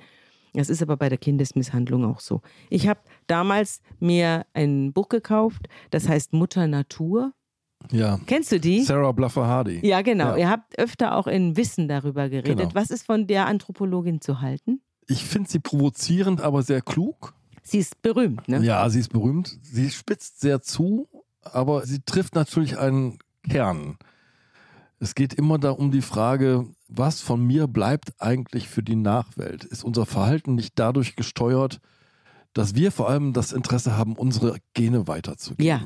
das ist aber bei der Kindesmisshandlung auch so. Ich habe damals mir ein Buch gekauft, das heißt Mutter Natur. Ja. Kennst du die? Sarah Bluffer Hardy. Ja, genau. Ja. Ihr habt öfter auch in Wissen darüber geredet. Genau. Was ist von der Anthropologin zu halten? Ich finde sie provozierend, aber sehr klug. Sie ist berühmt, ne? Ja, sie ist berühmt. Sie spitzt sehr zu, aber sie trifft natürlich einen Kern. Es geht immer da um die Frage, was von mir bleibt eigentlich für die Nachwelt? Ist unser Verhalten nicht dadurch gesteuert, dass wir vor allem das Interesse haben, unsere Gene weiterzugeben? Ja.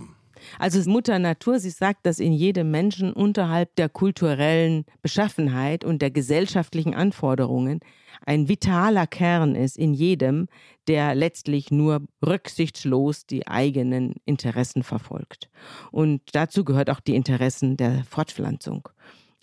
Also Mutter Natur, sie sagt, dass in jedem Menschen unterhalb der kulturellen Beschaffenheit und der gesellschaftlichen Anforderungen ein vitaler Kern ist in jedem, der letztlich nur rücksichtslos die eigenen Interessen verfolgt. Und dazu gehört auch die Interessen der Fortpflanzung.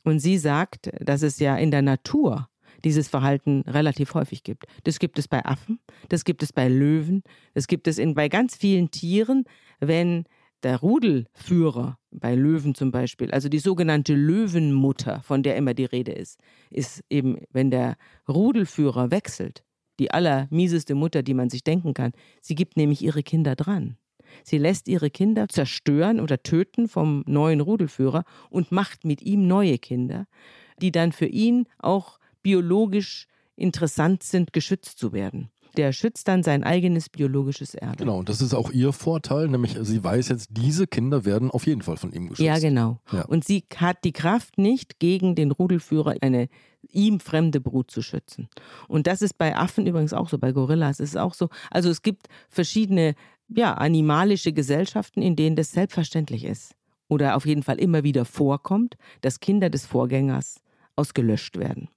Und sie sagt, dass es ja in der Natur dieses Verhalten relativ häufig gibt. Das gibt es bei Affen, das gibt es bei Löwen, das gibt es in, bei ganz vielen Tieren, wenn der Rudelführer bei Löwen zum Beispiel, also die sogenannte Löwenmutter, von der immer die Rede ist, ist eben, wenn der Rudelführer wechselt, die allermieseste Mutter, die man sich denken kann. Sie gibt nämlich ihre Kinder dran. Sie lässt ihre Kinder zerstören oder töten vom neuen Rudelführer und macht mit ihm neue Kinder, die dann für ihn auch biologisch interessant sind, geschützt zu werden der schützt dann sein eigenes biologisches Erbe. Genau, und das ist auch ihr Vorteil, nämlich sie weiß jetzt, diese Kinder werden auf jeden Fall von ihm geschützt. Ja, genau. Ja. Und sie hat die Kraft nicht, gegen den Rudelführer eine ihm fremde Brut zu schützen. Und das ist bei Affen übrigens auch so, bei Gorillas ist es auch so. Also es gibt verschiedene, ja, animalische Gesellschaften, in denen das selbstverständlich ist. Oder auf jeden Fall immer wieder vorkommt, dass Kinder des Vorgängers ausgelöscht werden.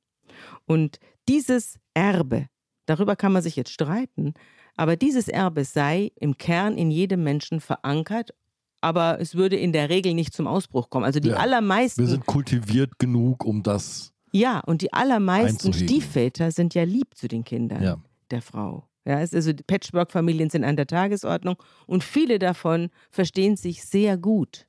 Und dieses Erbe, Darüber kann man sich jetzt streiten. Aber dieses Erbe sei im Kern in jedem Menschen verankert, aber es würde in der Regel nicht zum Ausbruch kommen. Also die ja, allermeisten. Wir sind kultiviert genug, um das. Ja, und die allermeisten Stiefväter sind ja lieb zu den Kindern ja. der Frau. Ja, also Patchwork-Familien sind an der Tagesordnung und viele davon verstehen sich sehr gut.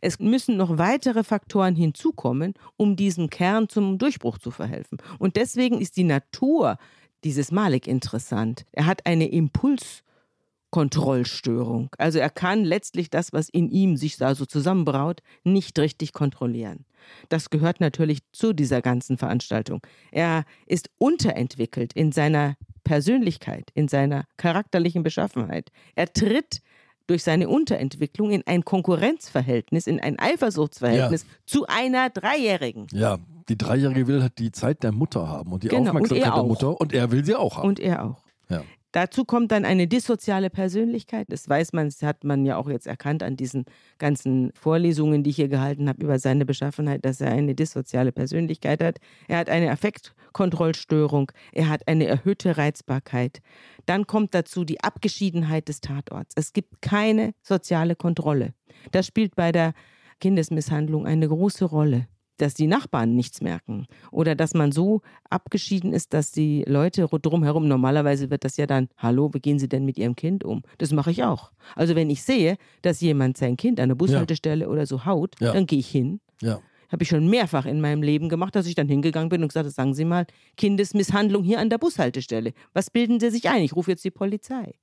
Es müssen noch weitere Faktoren hinzukommen, um diesem Kern zum Durchbruch zu verhelfen. Und deswegen ist die Natur dieses Malik interessant. Er hat eine Impulskontrollstörung. Also er kann letztlich das, was in ihm sich da so zusammenbraut, nicht richtig kontrollieren. Das gehört natürlich zu dieser ganzen Veranstaltung. Er ist unterentwickelt in seiner Persönlichkeit, in seiner charakterlichen Beschaffenheit. Er tritt durch seine Unterentwicklung in ein Konkurrenzverhältnis, in ein Eifersuchtsverhältnis ja. zu einer Dreijährigen. Ja, die Dreijährige will halt die Zeit der Mutter haben und die genau, Aufmerksamkeit und der Mutter und er will sie auch haben. Und er auch. Ja. Dazu kommt dann eine dissoziale Persönlichkeit. Das weiß man, das hat man ja auch jetzt erkannt an diesen ganzen Vorlesungen, die ich hier gehalten habe über seine Beschaffenheit, dass er eine dissoziale Persönlichkeit hat. Er hat eine Affektkontrollstörung, er hat eine erhöhte Reizbarkeit. Dann kommt dazu die Abgeschiedenheit des Tatorts. Es gibt keine soziale Kontrolle. Das spielt bei der Kindesmisshandlung eine große Rolle dass die Nachbarn nichts merken oder dass man so abgeschieden ist, dass die Leute drumherum, normalerweise wird das ja dann, hallo, wie gehen Sie denn mit Ihrem Kind um? Das mache ich auch. Also wenn ich sehe, dass jemand sein Kind an der Bushaltestelle ja. oder so haut, ja. dann gehe ich hin. Ja. Habe ich schon mehrfach in meinem Leben gemacht, dass ich dann hingegangen bin und gesagt habe, sagen Sie mal, Kindesmisshandlung hier an der Bushaltestelle. Was bilden Sie sich ein? Ich rufe jetzt die Polizei.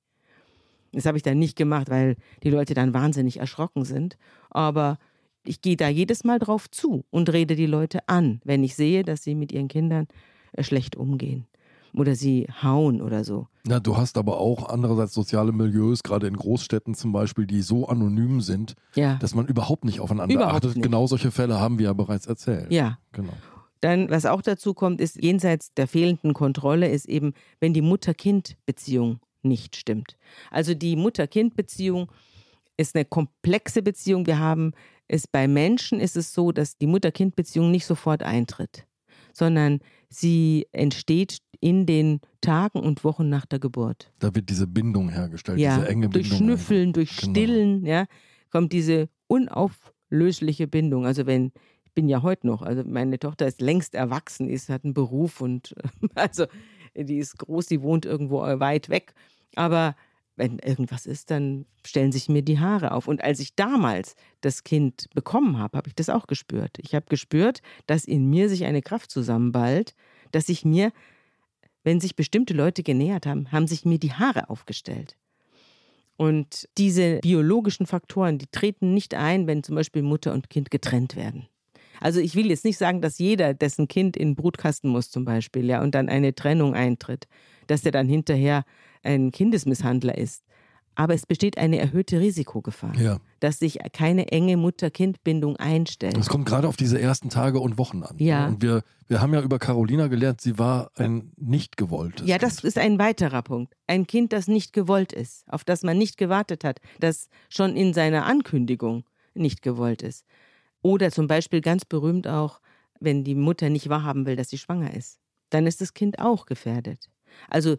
Das habe ich dann nicht gemacht, weil die Leute dann wahnsinnig erschrocken sind. Aber ich gehe da jedes Mal drauf zu und rede die Leute an, wenn ich sehe, dass sie mit ihren Kindern äh, schlecht umgehen oder sie hauen oder so. Na, du hast aber auch andererseits soziale Milieus, gerade in Großstädten zum Beispiel, die so anonym sind, ja. dass man überhaupt nicht aufeinander überhaupt achtet. Nicht. Genau solche Fälle haben wir ja bereits erzählt. Ja. Genau. Dann, was auch dazu kommt, ist jenseits der fehlenden Kontrolle, ist eben, wenn die Mutter-Kind-Beziehung nicht stimmt. Also die Mutter-Kind-Beziehung ist eine komplexe Beziehung. Wir haben ist bei Menschen ist es so, dass die Mutter-Kind-Beziehung nicht sofort eintritt, sondern sie entsteht in den Tagen und Wochen nach der Geburt. Da wird diese Bindung hergestellt, ja, diese enge durch Bindung. Durch Schnüffeln, durch genau. Stillen, ja, kommt diese unauflösliche Bindung. Also wenn ich bin ja heute noch, also meine Tochter ist längst erwachsen, ist hat einen Beruf und also die ist groß, die wohnt irgendwo weit weg, aber wenn irgendwas ist, dann stellen sich mir die Haare auf. Und als ich damals das Kind bekommen habe, habe ich das auch gespürt. Ich habe gespürt, dass in mir sich eine Kraft zusammenballt, dass sich mir, wenn sich bestimmte Leute genähert haben, haben sich mir die Haare aufgestellt. Und diese biologischen Faktoren, die treten nicht ein, wenn zum Beispiel Mutter und Kind getrennt werden. Also ich will jetzt nicht sagen, dass jeder, dessen Kind in den Brutkasten muss zum Beispiel, ja, und dann eine Trennung eintritt, dass der dann hinterher ein Kindesmisshandler ist. aber es besteht eine erhöhte Risikogefahr, Ja. dass sich keine enge Mutter-Kind-Bindung einstellt. Es kommt gerade auf diese ersten Tage und Wochen an. Ja. Und wir, wir haben ja über Carolina gelernt, sie war ein nicht gewolltes. Ja, das Kind. ist ein weiterer Punkt. Ein Kind, das nicht gewollt ist, auf das man nicht gewartet hat, das schon in seiner Ankündigung nicht gewollt ist. Oder zum Beispiel ganz berühmt auch, wenn die Mutter nicht wahrhaben will, dass sie schwanger ist. Dann ist das Kind auch gefährdet. Also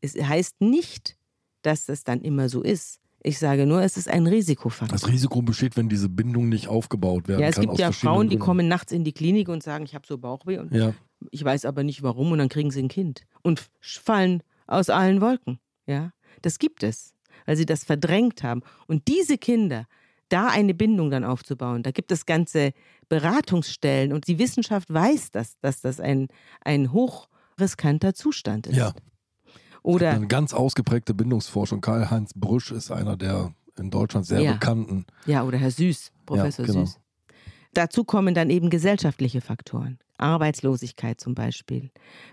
es heißt nicht, dass das dann immer so ist. Ich sage nur, es ist ein Risikofaktor. Das Risiko besteht, wenn diese Bindung nicht aufgebaut werden Ja, es kann. gibt ja Frauen, die Gründen. kommen nachts in die Klinik und sagen, ich habe so Bauchweh und Ja, ich weiß aber nicht warum und dann kriegen sie ein Kind und fallen aus allen Wolken. Ja, das gibt es, weil sie das verdrängt haben. Und diese Kinder, da eine Bindung dann aufzubauen, da gibt es ganze Beratungsstellen und die Wissenschaft weiß, dass, dass das ein, ein hochriskanter Zustand ist. ja. Oder Eine ganz ausgeprägte Bindungsforschung. Karl-Heinz Brüsch ist einer der in Deutschland sehr Ja. bekannten. Ja, oder Herr Süß, Professor genau. Süß. Dazu kommen dann eben gesellschaftliche Faktoren. Arbeitslosigkeit zum Beispiel.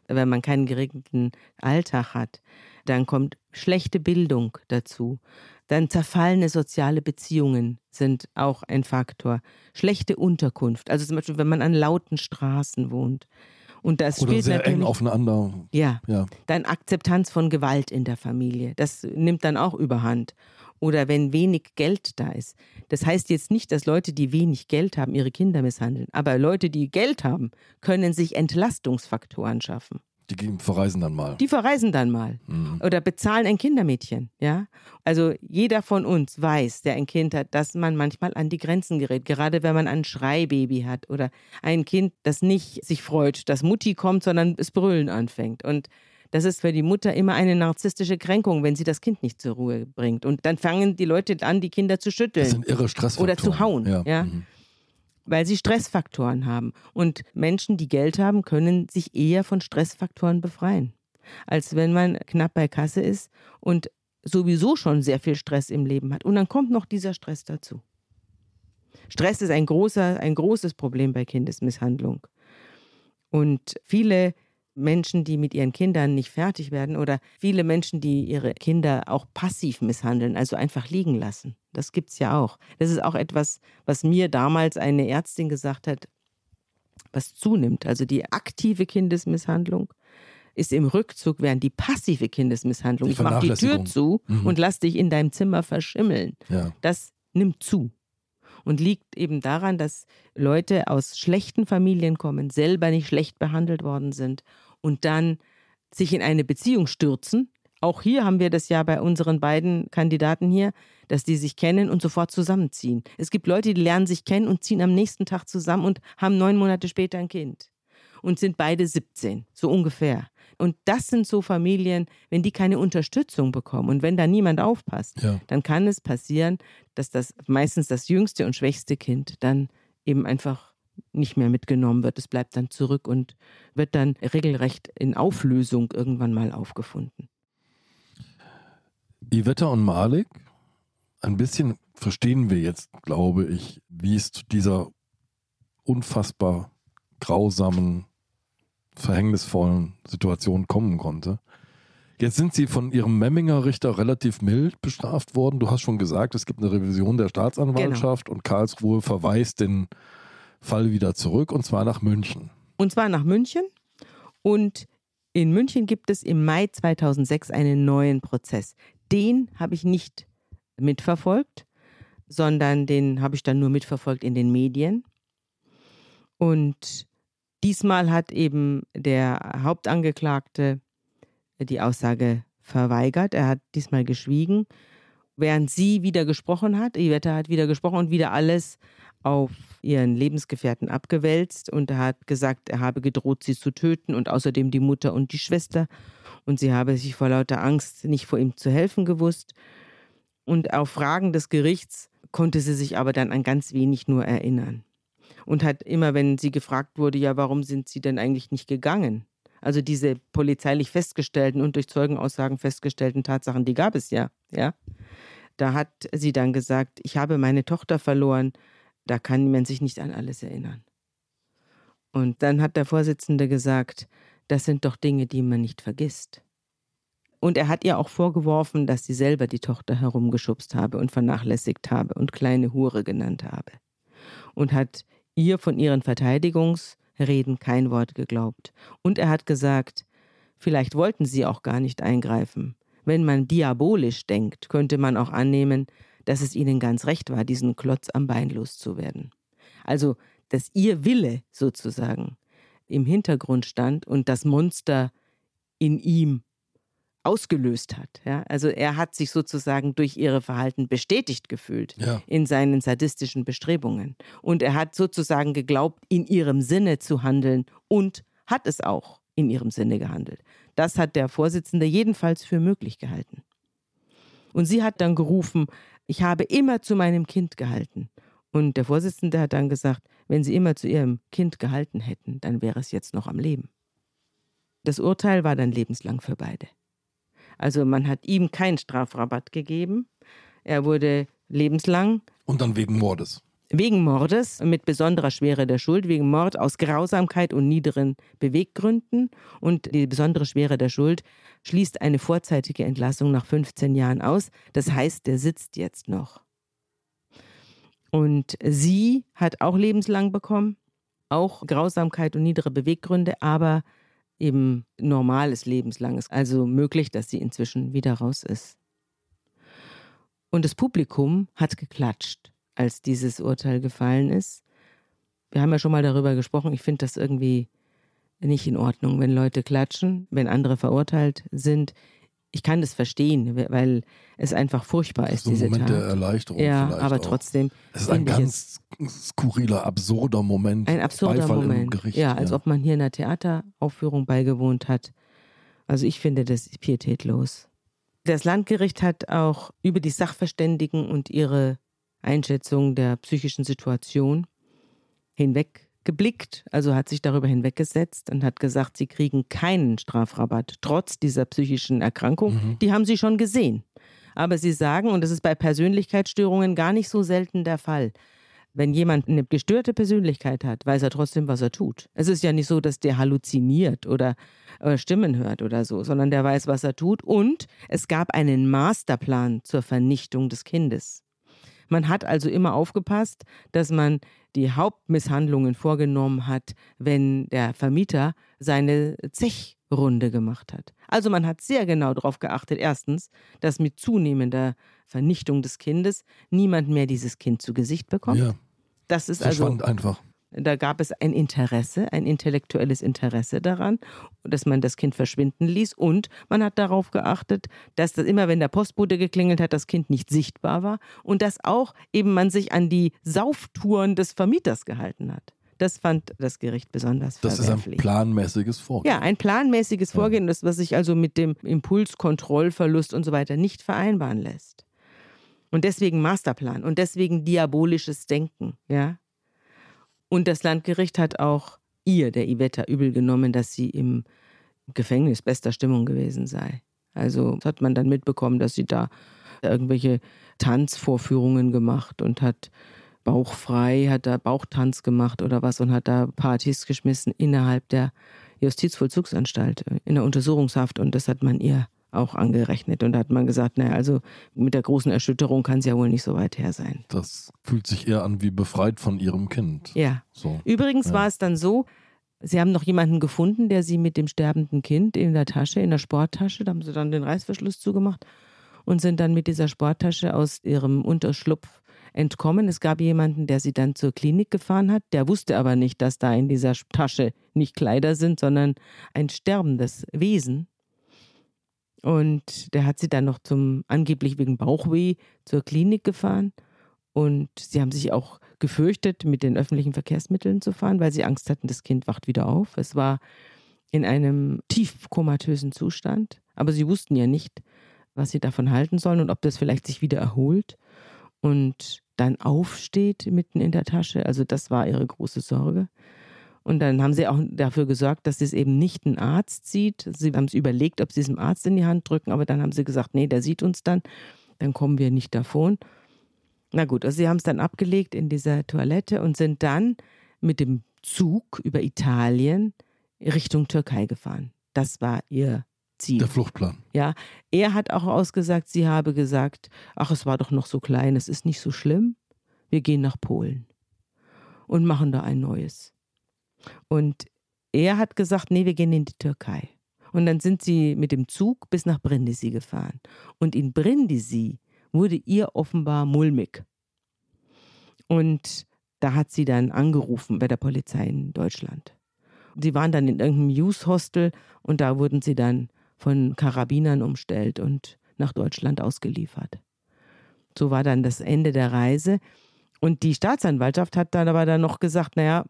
Wenn man keinen geregelten Alltag hat, dann kommt schlechte Bildung dazu. Dann zerfallene soziale Beziehungen sind auch ein Faktor. Schlechte Unterkunft. Also zum Beispiel, wenn man an lauten Straßen wohnt. Und das Oder spielt sehr eng aufeinander. ja, Ja. dann Akzeptanz von Gewalt in der Familie. Das nimmt dann auch überhand. Oder wenn wenig Geld da ist. Das heißt jetzt nicht, dass Leute, die wenig Geld haben, ihre Kinder misshandeln. Aber Leute, die Geld haben, können sich Entlastungsfaktoren schaffen. Die verreisen dann mal. Die verreisen dann mal Mhm. oder bezahlen ein Kindermädchen, ja? Also jeder von uns weiß, der ein Kind hat, dass man manchmal an die Grenzen gerät, gerade wenn man ein Schreibaby hat oder ein Kind, das nicht sich freut, dass Mutti kommt, sondern es brüllen anfängt und das ist für die Mutter immer eine narzisstische Kränkung, wenn sie das Kind nicht zur Ruhe bringt. Und dann fangen die Leute an, die Kinder zu Das schütteln sind irre Stressfaktoren. oder zu hauen. Ja. Ja? Mhm. Weil sie Stressfaktoren haben. Und Menschen, die Geld haben, können sich eher von Stressfaktoren befreien, als wenn man knapp bei Kasse ist und sowieso schon sehr viel Stress im Leben hat. Und dann kommt noch dieser Stress dazu. Stress ist ein, großer, ein großes Problem bei Kindesmisshandlung. Und viele Menschen, die mit ihren Kindern nicht fertig werden oder viele Menschen, die ihre Kinder auch passiv misshandeln, also einfach liegen lassen. Das gibt es ja auch. Das ist auch etwas, was mir damals eine Ärztin gesagt hat, was zunimmt. Also die aktive Kindesmisshandlung ist im Rückzug, während die passive Kindesmisshandlung, Die ich mach die Tür zu Mhm. und lass dich in deinem Zimmer verschimmeln, ja. das nimmt zu. Und liegt eben daran, dass Leute aus schlechten Familien kommen, selber nicht schlecht behandelt worden sind und dann sich in eine Beziehung stürzen. Auch hier haben wir das ja bei unseren beiden Kandidaten hier, dass die sich kennen und sofort zusammenziehen. Es gibt Leute, die lernen sich kennen und ziehen am nächsten Tag zusammen und haben neun Monate später ein Kind und sind beide 17, so ungefähr. Und das sind so Familien, wenn die keine Unterstützung bekommen und wenn da niemand aufpasst, Ja. dann kann es passieren, dass das meistens das jüngste und schwächste Kind dann eben einfach nicht mehr mitgenommen wird. Es bleibt dann zurück und wird dann regelrecht in Auflösung irgendwann mal aufgefunden. Iveta und Malik, ein bisschen verstehen wir jetzt, glaube ich, wie es zu dieser unfassbar grausamen, verhängnisvollen Situation kommen konnte. Jetzt sind sie von ihrem Memminger Richter relativ mild bestraft worden. Du hast schon gesagt, es gibt eine Revision der Staatsanwaltschaft und Karlsruhe verweist den Fall wieder zurück und zwar nach München. Und zwar nach München. Und in München gibt es im Mai 2006 einen neuen Prozess. Den habe ich nicht mitverfolgt, sondern den habe ich dann nur mitverfolgt in den Medien. Und diesmal hat eben der Hauptangeklagte die Aussage verweigert. Er hat diesmal geschwiegen, während sie wieder gesprochen hat. Iveta hat wieder gesprochen und wieder alles auf ihren Lebensgefährten abgewälzt und hat gesagt, er habe gedroht, sie zu töten und außerdem die Mutter und die Schwester und sie habe sich vor lauter Angst nicht vor ihm zu helfen gewusst. Und auf Fragen des Gerichts konnte sie sich aber dann an ganz wenig nur erinnern. Und hat immer, wenn sie gefragt wurde, ja, warum sind sie denn eigentlich nicht gegangen? Also diese polizeilich festgestellten und durch Zeugenaussagen festgestellten Tatsachen, die gab es ja, ja. Da hat sie dann gesagt, ich habe meine Tochter verloren, da kann man sich nicht an alles erinnern. Und dann hat der Vorsitzende gesagt, das sind doch Dinge, die man nicht vergisst. Und er hat ihr auch vorgeworfen, dass sie selber die Tochter herumgeschubst habe und vernachlässigt habe und kleine Hure genannt habe. Und hat ihr von ihren Verteidigungsreden kein Wort geglaubt. Und er hat gesagt, vielleicht wollten sie auch gar nicht eingreifen. Wenn man diabolisch denkt, könnte man auch annehmen, dass es ihnen ganz recht war, diesen Klotz am Bein loszuwerden. Also, dass ihr Wille sozusagen im Hintergrund stand und das Monster in ihm ausgelöst hat. Ja? Also er hat sich sozusagen durch ihre Verhalten bestätigt gefühlt ja. in seinen sadistischen Bestrebungen. Und er hat sozusagen geglaubt, in ihrem Sinne zu handeln und hat es auch in ihrem Sinne gehandelt. Das hat der Vorsitzende jedenfalls für möglich gehalten. Und sie hat dann gerufen, ich habe immer zu meinem Kind gehalten. Und der Vorsitzende hat dann gesagt, wenn Sie immer zu Ihrem Kind gehalten hätten, dann wäre es jetzt noch am Leben. Das Urteil war dann lebenslang für beide. Also man hat ihm keinen Strafrabatt gegeben. Er wurde lebenslang. Und dann wegen Mordes. Wegen Mordes mit besonderer Schwere der Schuld, wegen Mord aus Grausamkeit und niederen Beweggründen. Und die besondere Schwere der Schuld schließt eine vorzeitige Entlassung nach 15 Jahren aus. Das heißt, der sitzt jetzt noch. Und sie hat auch lebenslang bekommen, auch Grausamkeit und niedere Beweggründe, aber eben normales lebenslanges, also möglich, dass sie inzwischen wieder raus ist. Und das Publikum hat geklatscht, als dieses Urteil gefallen ist. Wir haben ja schon mal darüber gesprochen, ich finde das irgendwie nicht in Ordnung, wenn Leute klatschen, wenn andere verurteilt sind ich kann das verstehen, weil es einfach furchtbar ist, so diese ein Moment Tat. der Erleichterung. Ja, aber auch. trotzdem. Es ist ein ganz skurriler, absurder Moment. Ein absurder Beifall Moment. Gericht, ja, als ja. ob man hier einer Theateraufführung beigewohnt hat. Also ich finde das pietätlos. Das Landgericht hat auch über die Sachverständigen und ihre Einschätzung der psychischen Situation hinweg geblickt, also hat sich darüber hinweggesetzt und hat gesagt, sie kriegen keinen Strafrabatt, trotz dieser psychischen Erkrankung. Mhm. Die haben sie schon gesehen. Aber sie sagen, und das ist bei Persönlichkeitsstörungen gar nicht so selten der Fall, wenn jemand eine gestörte Persönlichkeit hat, weiß er trotzdem, was er tut. Es ist ja nicht so, dass der halluziniert oder, oder Stimmen hört oder so, sondern der weiß, was er tut. Und es gab einen Masterplan zur Vernichtung des Kindes. Man hat also immer aufgepasst, dass man die Hauptmisshandlungen vorgenommen hat, wenn der Vermieter seine Zechrunde gemacht hat. Also man hat sehr genau darauf geachtet, erstens, dass mit zunehmender Vernichtung des Kindes niemand mehr dieses Kind zu Gesicht bekommt. Ja. Das ist also einfach. Da gab es ein Interesse, ein intellektuelles Interesse daran, dass man das Kind verschwinden ließ. Und man hat darauf geachtet, dass das immer, wenn der Postbote geklingelt hat, das Kind nicht sichtbar war. Und dass auch eben man sich an die Sauftouren des Vermieters gehalten hat. Das fand das Gericht besonders Das ist ein planmäßiges Vorgehen. Ja, ein planmäßiges Vorgehen, das, was sich also mit dem Impulskontrollverlust und so weiter nicht vereinbaren lässt. Und deswegen Masterplan und deswegen diabolisches Denken, ja. Und das Landgericht hat auch ihr, der Iveta, übel genommen, dass sie im Gefängnis bester Stimmung gewesen sei. Also hat man dann mitbekommen, dass sie da irgendwelche Tanzvorführungen gemacht und hat bauchfrei, hat da Bauchtanz gemacht oder was und hat da Partys geschmissen innerhalb der Justizvollzugsanstalt äh, in der Untersuchungshaft und das hat man ihr auch angerechnet. Und da hat man gesagt, naja, also mit der großen Erschütterung kann es ja wohl nicht so weit her sein. Das fühlt sich eher an wie befreit von ihrem Kind. Ja. So. Übrigens ja. war es dann so, Sie haben noch jemanden gefunden, der sie mit dem sterbenden Kind in der Tasche, in der Sporttasche, da haben sie dann den Reißverschluss zugemacht und sind dann mit dieser Sporttasche aus ihrem Unterschlupf entkommen. Es gab jemanden, der sie dann zur Klinik gefahren hat. Der wusste aber nicht, dass da in dieser Tasche nicht Kleider sind, sondern ein sterbendes Wesen. Und der hat sie dann noch zum, angeblich wegen Bauchweh, zur Klinik gefahren. Und sie haben sich auch gefürchtet, mit den öffentlichen Verkehrsmitteln zu fahren, weil sie Angst hatten, das Kind wacht wieder auf. Es war in einem tief komatösen Zustand. Aber sie wussten ja nicht, was sie davon halten sollen und ob das vielleicht sich wieder erholt und dann aufsteht mitten in der Tasche. Also das war ihre große Sorge. Und dann haben sie auch dafür gesorgt, dass es eben nicht ein Arzt sieht. Sie haben es überlegt, ob sie es dem Arzt in die Hand drücken, aber dann haben sie gesagt, nee, der sieht uns dann, dann kommen wir nicht davon. Na gut, also sie haben es dann abgelegt in dieser Toilette und sind dann mit dem Zug über Italien Richtung Türkei gefahren. Das war ihr ziehen. Der Fluchtplan. Ja, er hat auch ausgesagt, sie habe gesagt, ach, es war doch noch so klein, es ist nicht so schlimm. Wir gehen nach Polen und machen da ein neues. Und er hat gesagt, nee, wir gehen in die Türkei. Und dann sind sie mit dem Zug bis nach Brindisi gefahren. Und in Brindisi wurde ihr offenbar mulmig. Und da hat sie dann angerufen bei der Polizei in Deutschland. Sie waren dann in irgendeinem Youth Hostel und da wurden sie dann von Karabinern umstellt und nach Deutschland ausgeliefert. So war dann das Ende der Reise. Und die Staatsanwaltschaft hat dann aber dann noch gesagt, naja,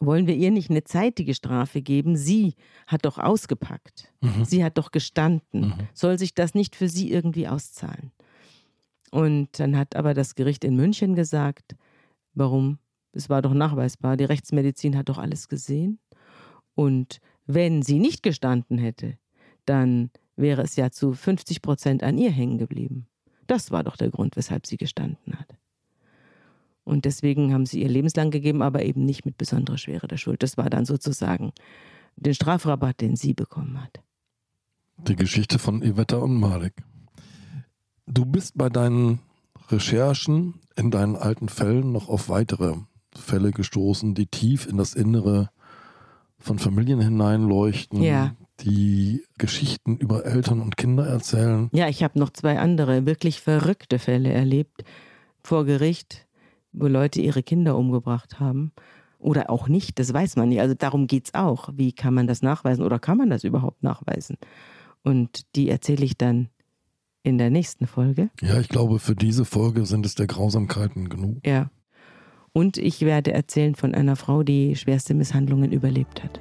wollen wir ihr nicht eine zeitige Strafe geben? Sie hat doch ausgepackt. Mhm. Sie hat doch gestanden. Mhm. Soll sich das nicht für sie irgendwie auszahlen? Und dann hat aber das Gericht in München gesagt, warum? Es war doch nachweisbar. Die Rechtsmedizin hat doch alles gesehen. Und wenn sie nicht gestanden hätte, dann wäre es ja zu 50 Prozent an ihr hängen geblieben. Das war doch der Grund, weshalb sie gestanden hat. Und deswegen haben sie ihr lebenslang gegeben, aber eben nicht mit besonderer Schwere der Schuld. Das war dann sozusagen den Strafrabatt, den sie bekommen hat. Die Geschichte von Iveta und Marek. Du bist bei deinen Recherchen in deinen alten Fällen noch auf weitere Fälle gestoßen, die tief in das Innere von Familien hineinleuchten, ja. die Geschichten über Eltern und Kinder erzählen. Ja, ich habe noch zwei andere wirklich verrückte Fälle erlebt vor Gericht wo Leute ihre Kinder umgebracht haben. Oder auch nicht, das weiß man nicht. Also darum geht es auch. Wie kann man das nachweisen oder kann man das überhaupt nachweisen? Und die erzähle ich dann in der nächsten Folge. Ja, ich glaube, für diese Folge sind es der Grausamkeiten genug. Ja. Und ich werde erzählen von einer Frau, die schwerste Misshandlungen überlebt hat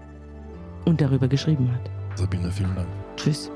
und darüber geschrieben hat. Sabine, vielen Dank. Tschüss.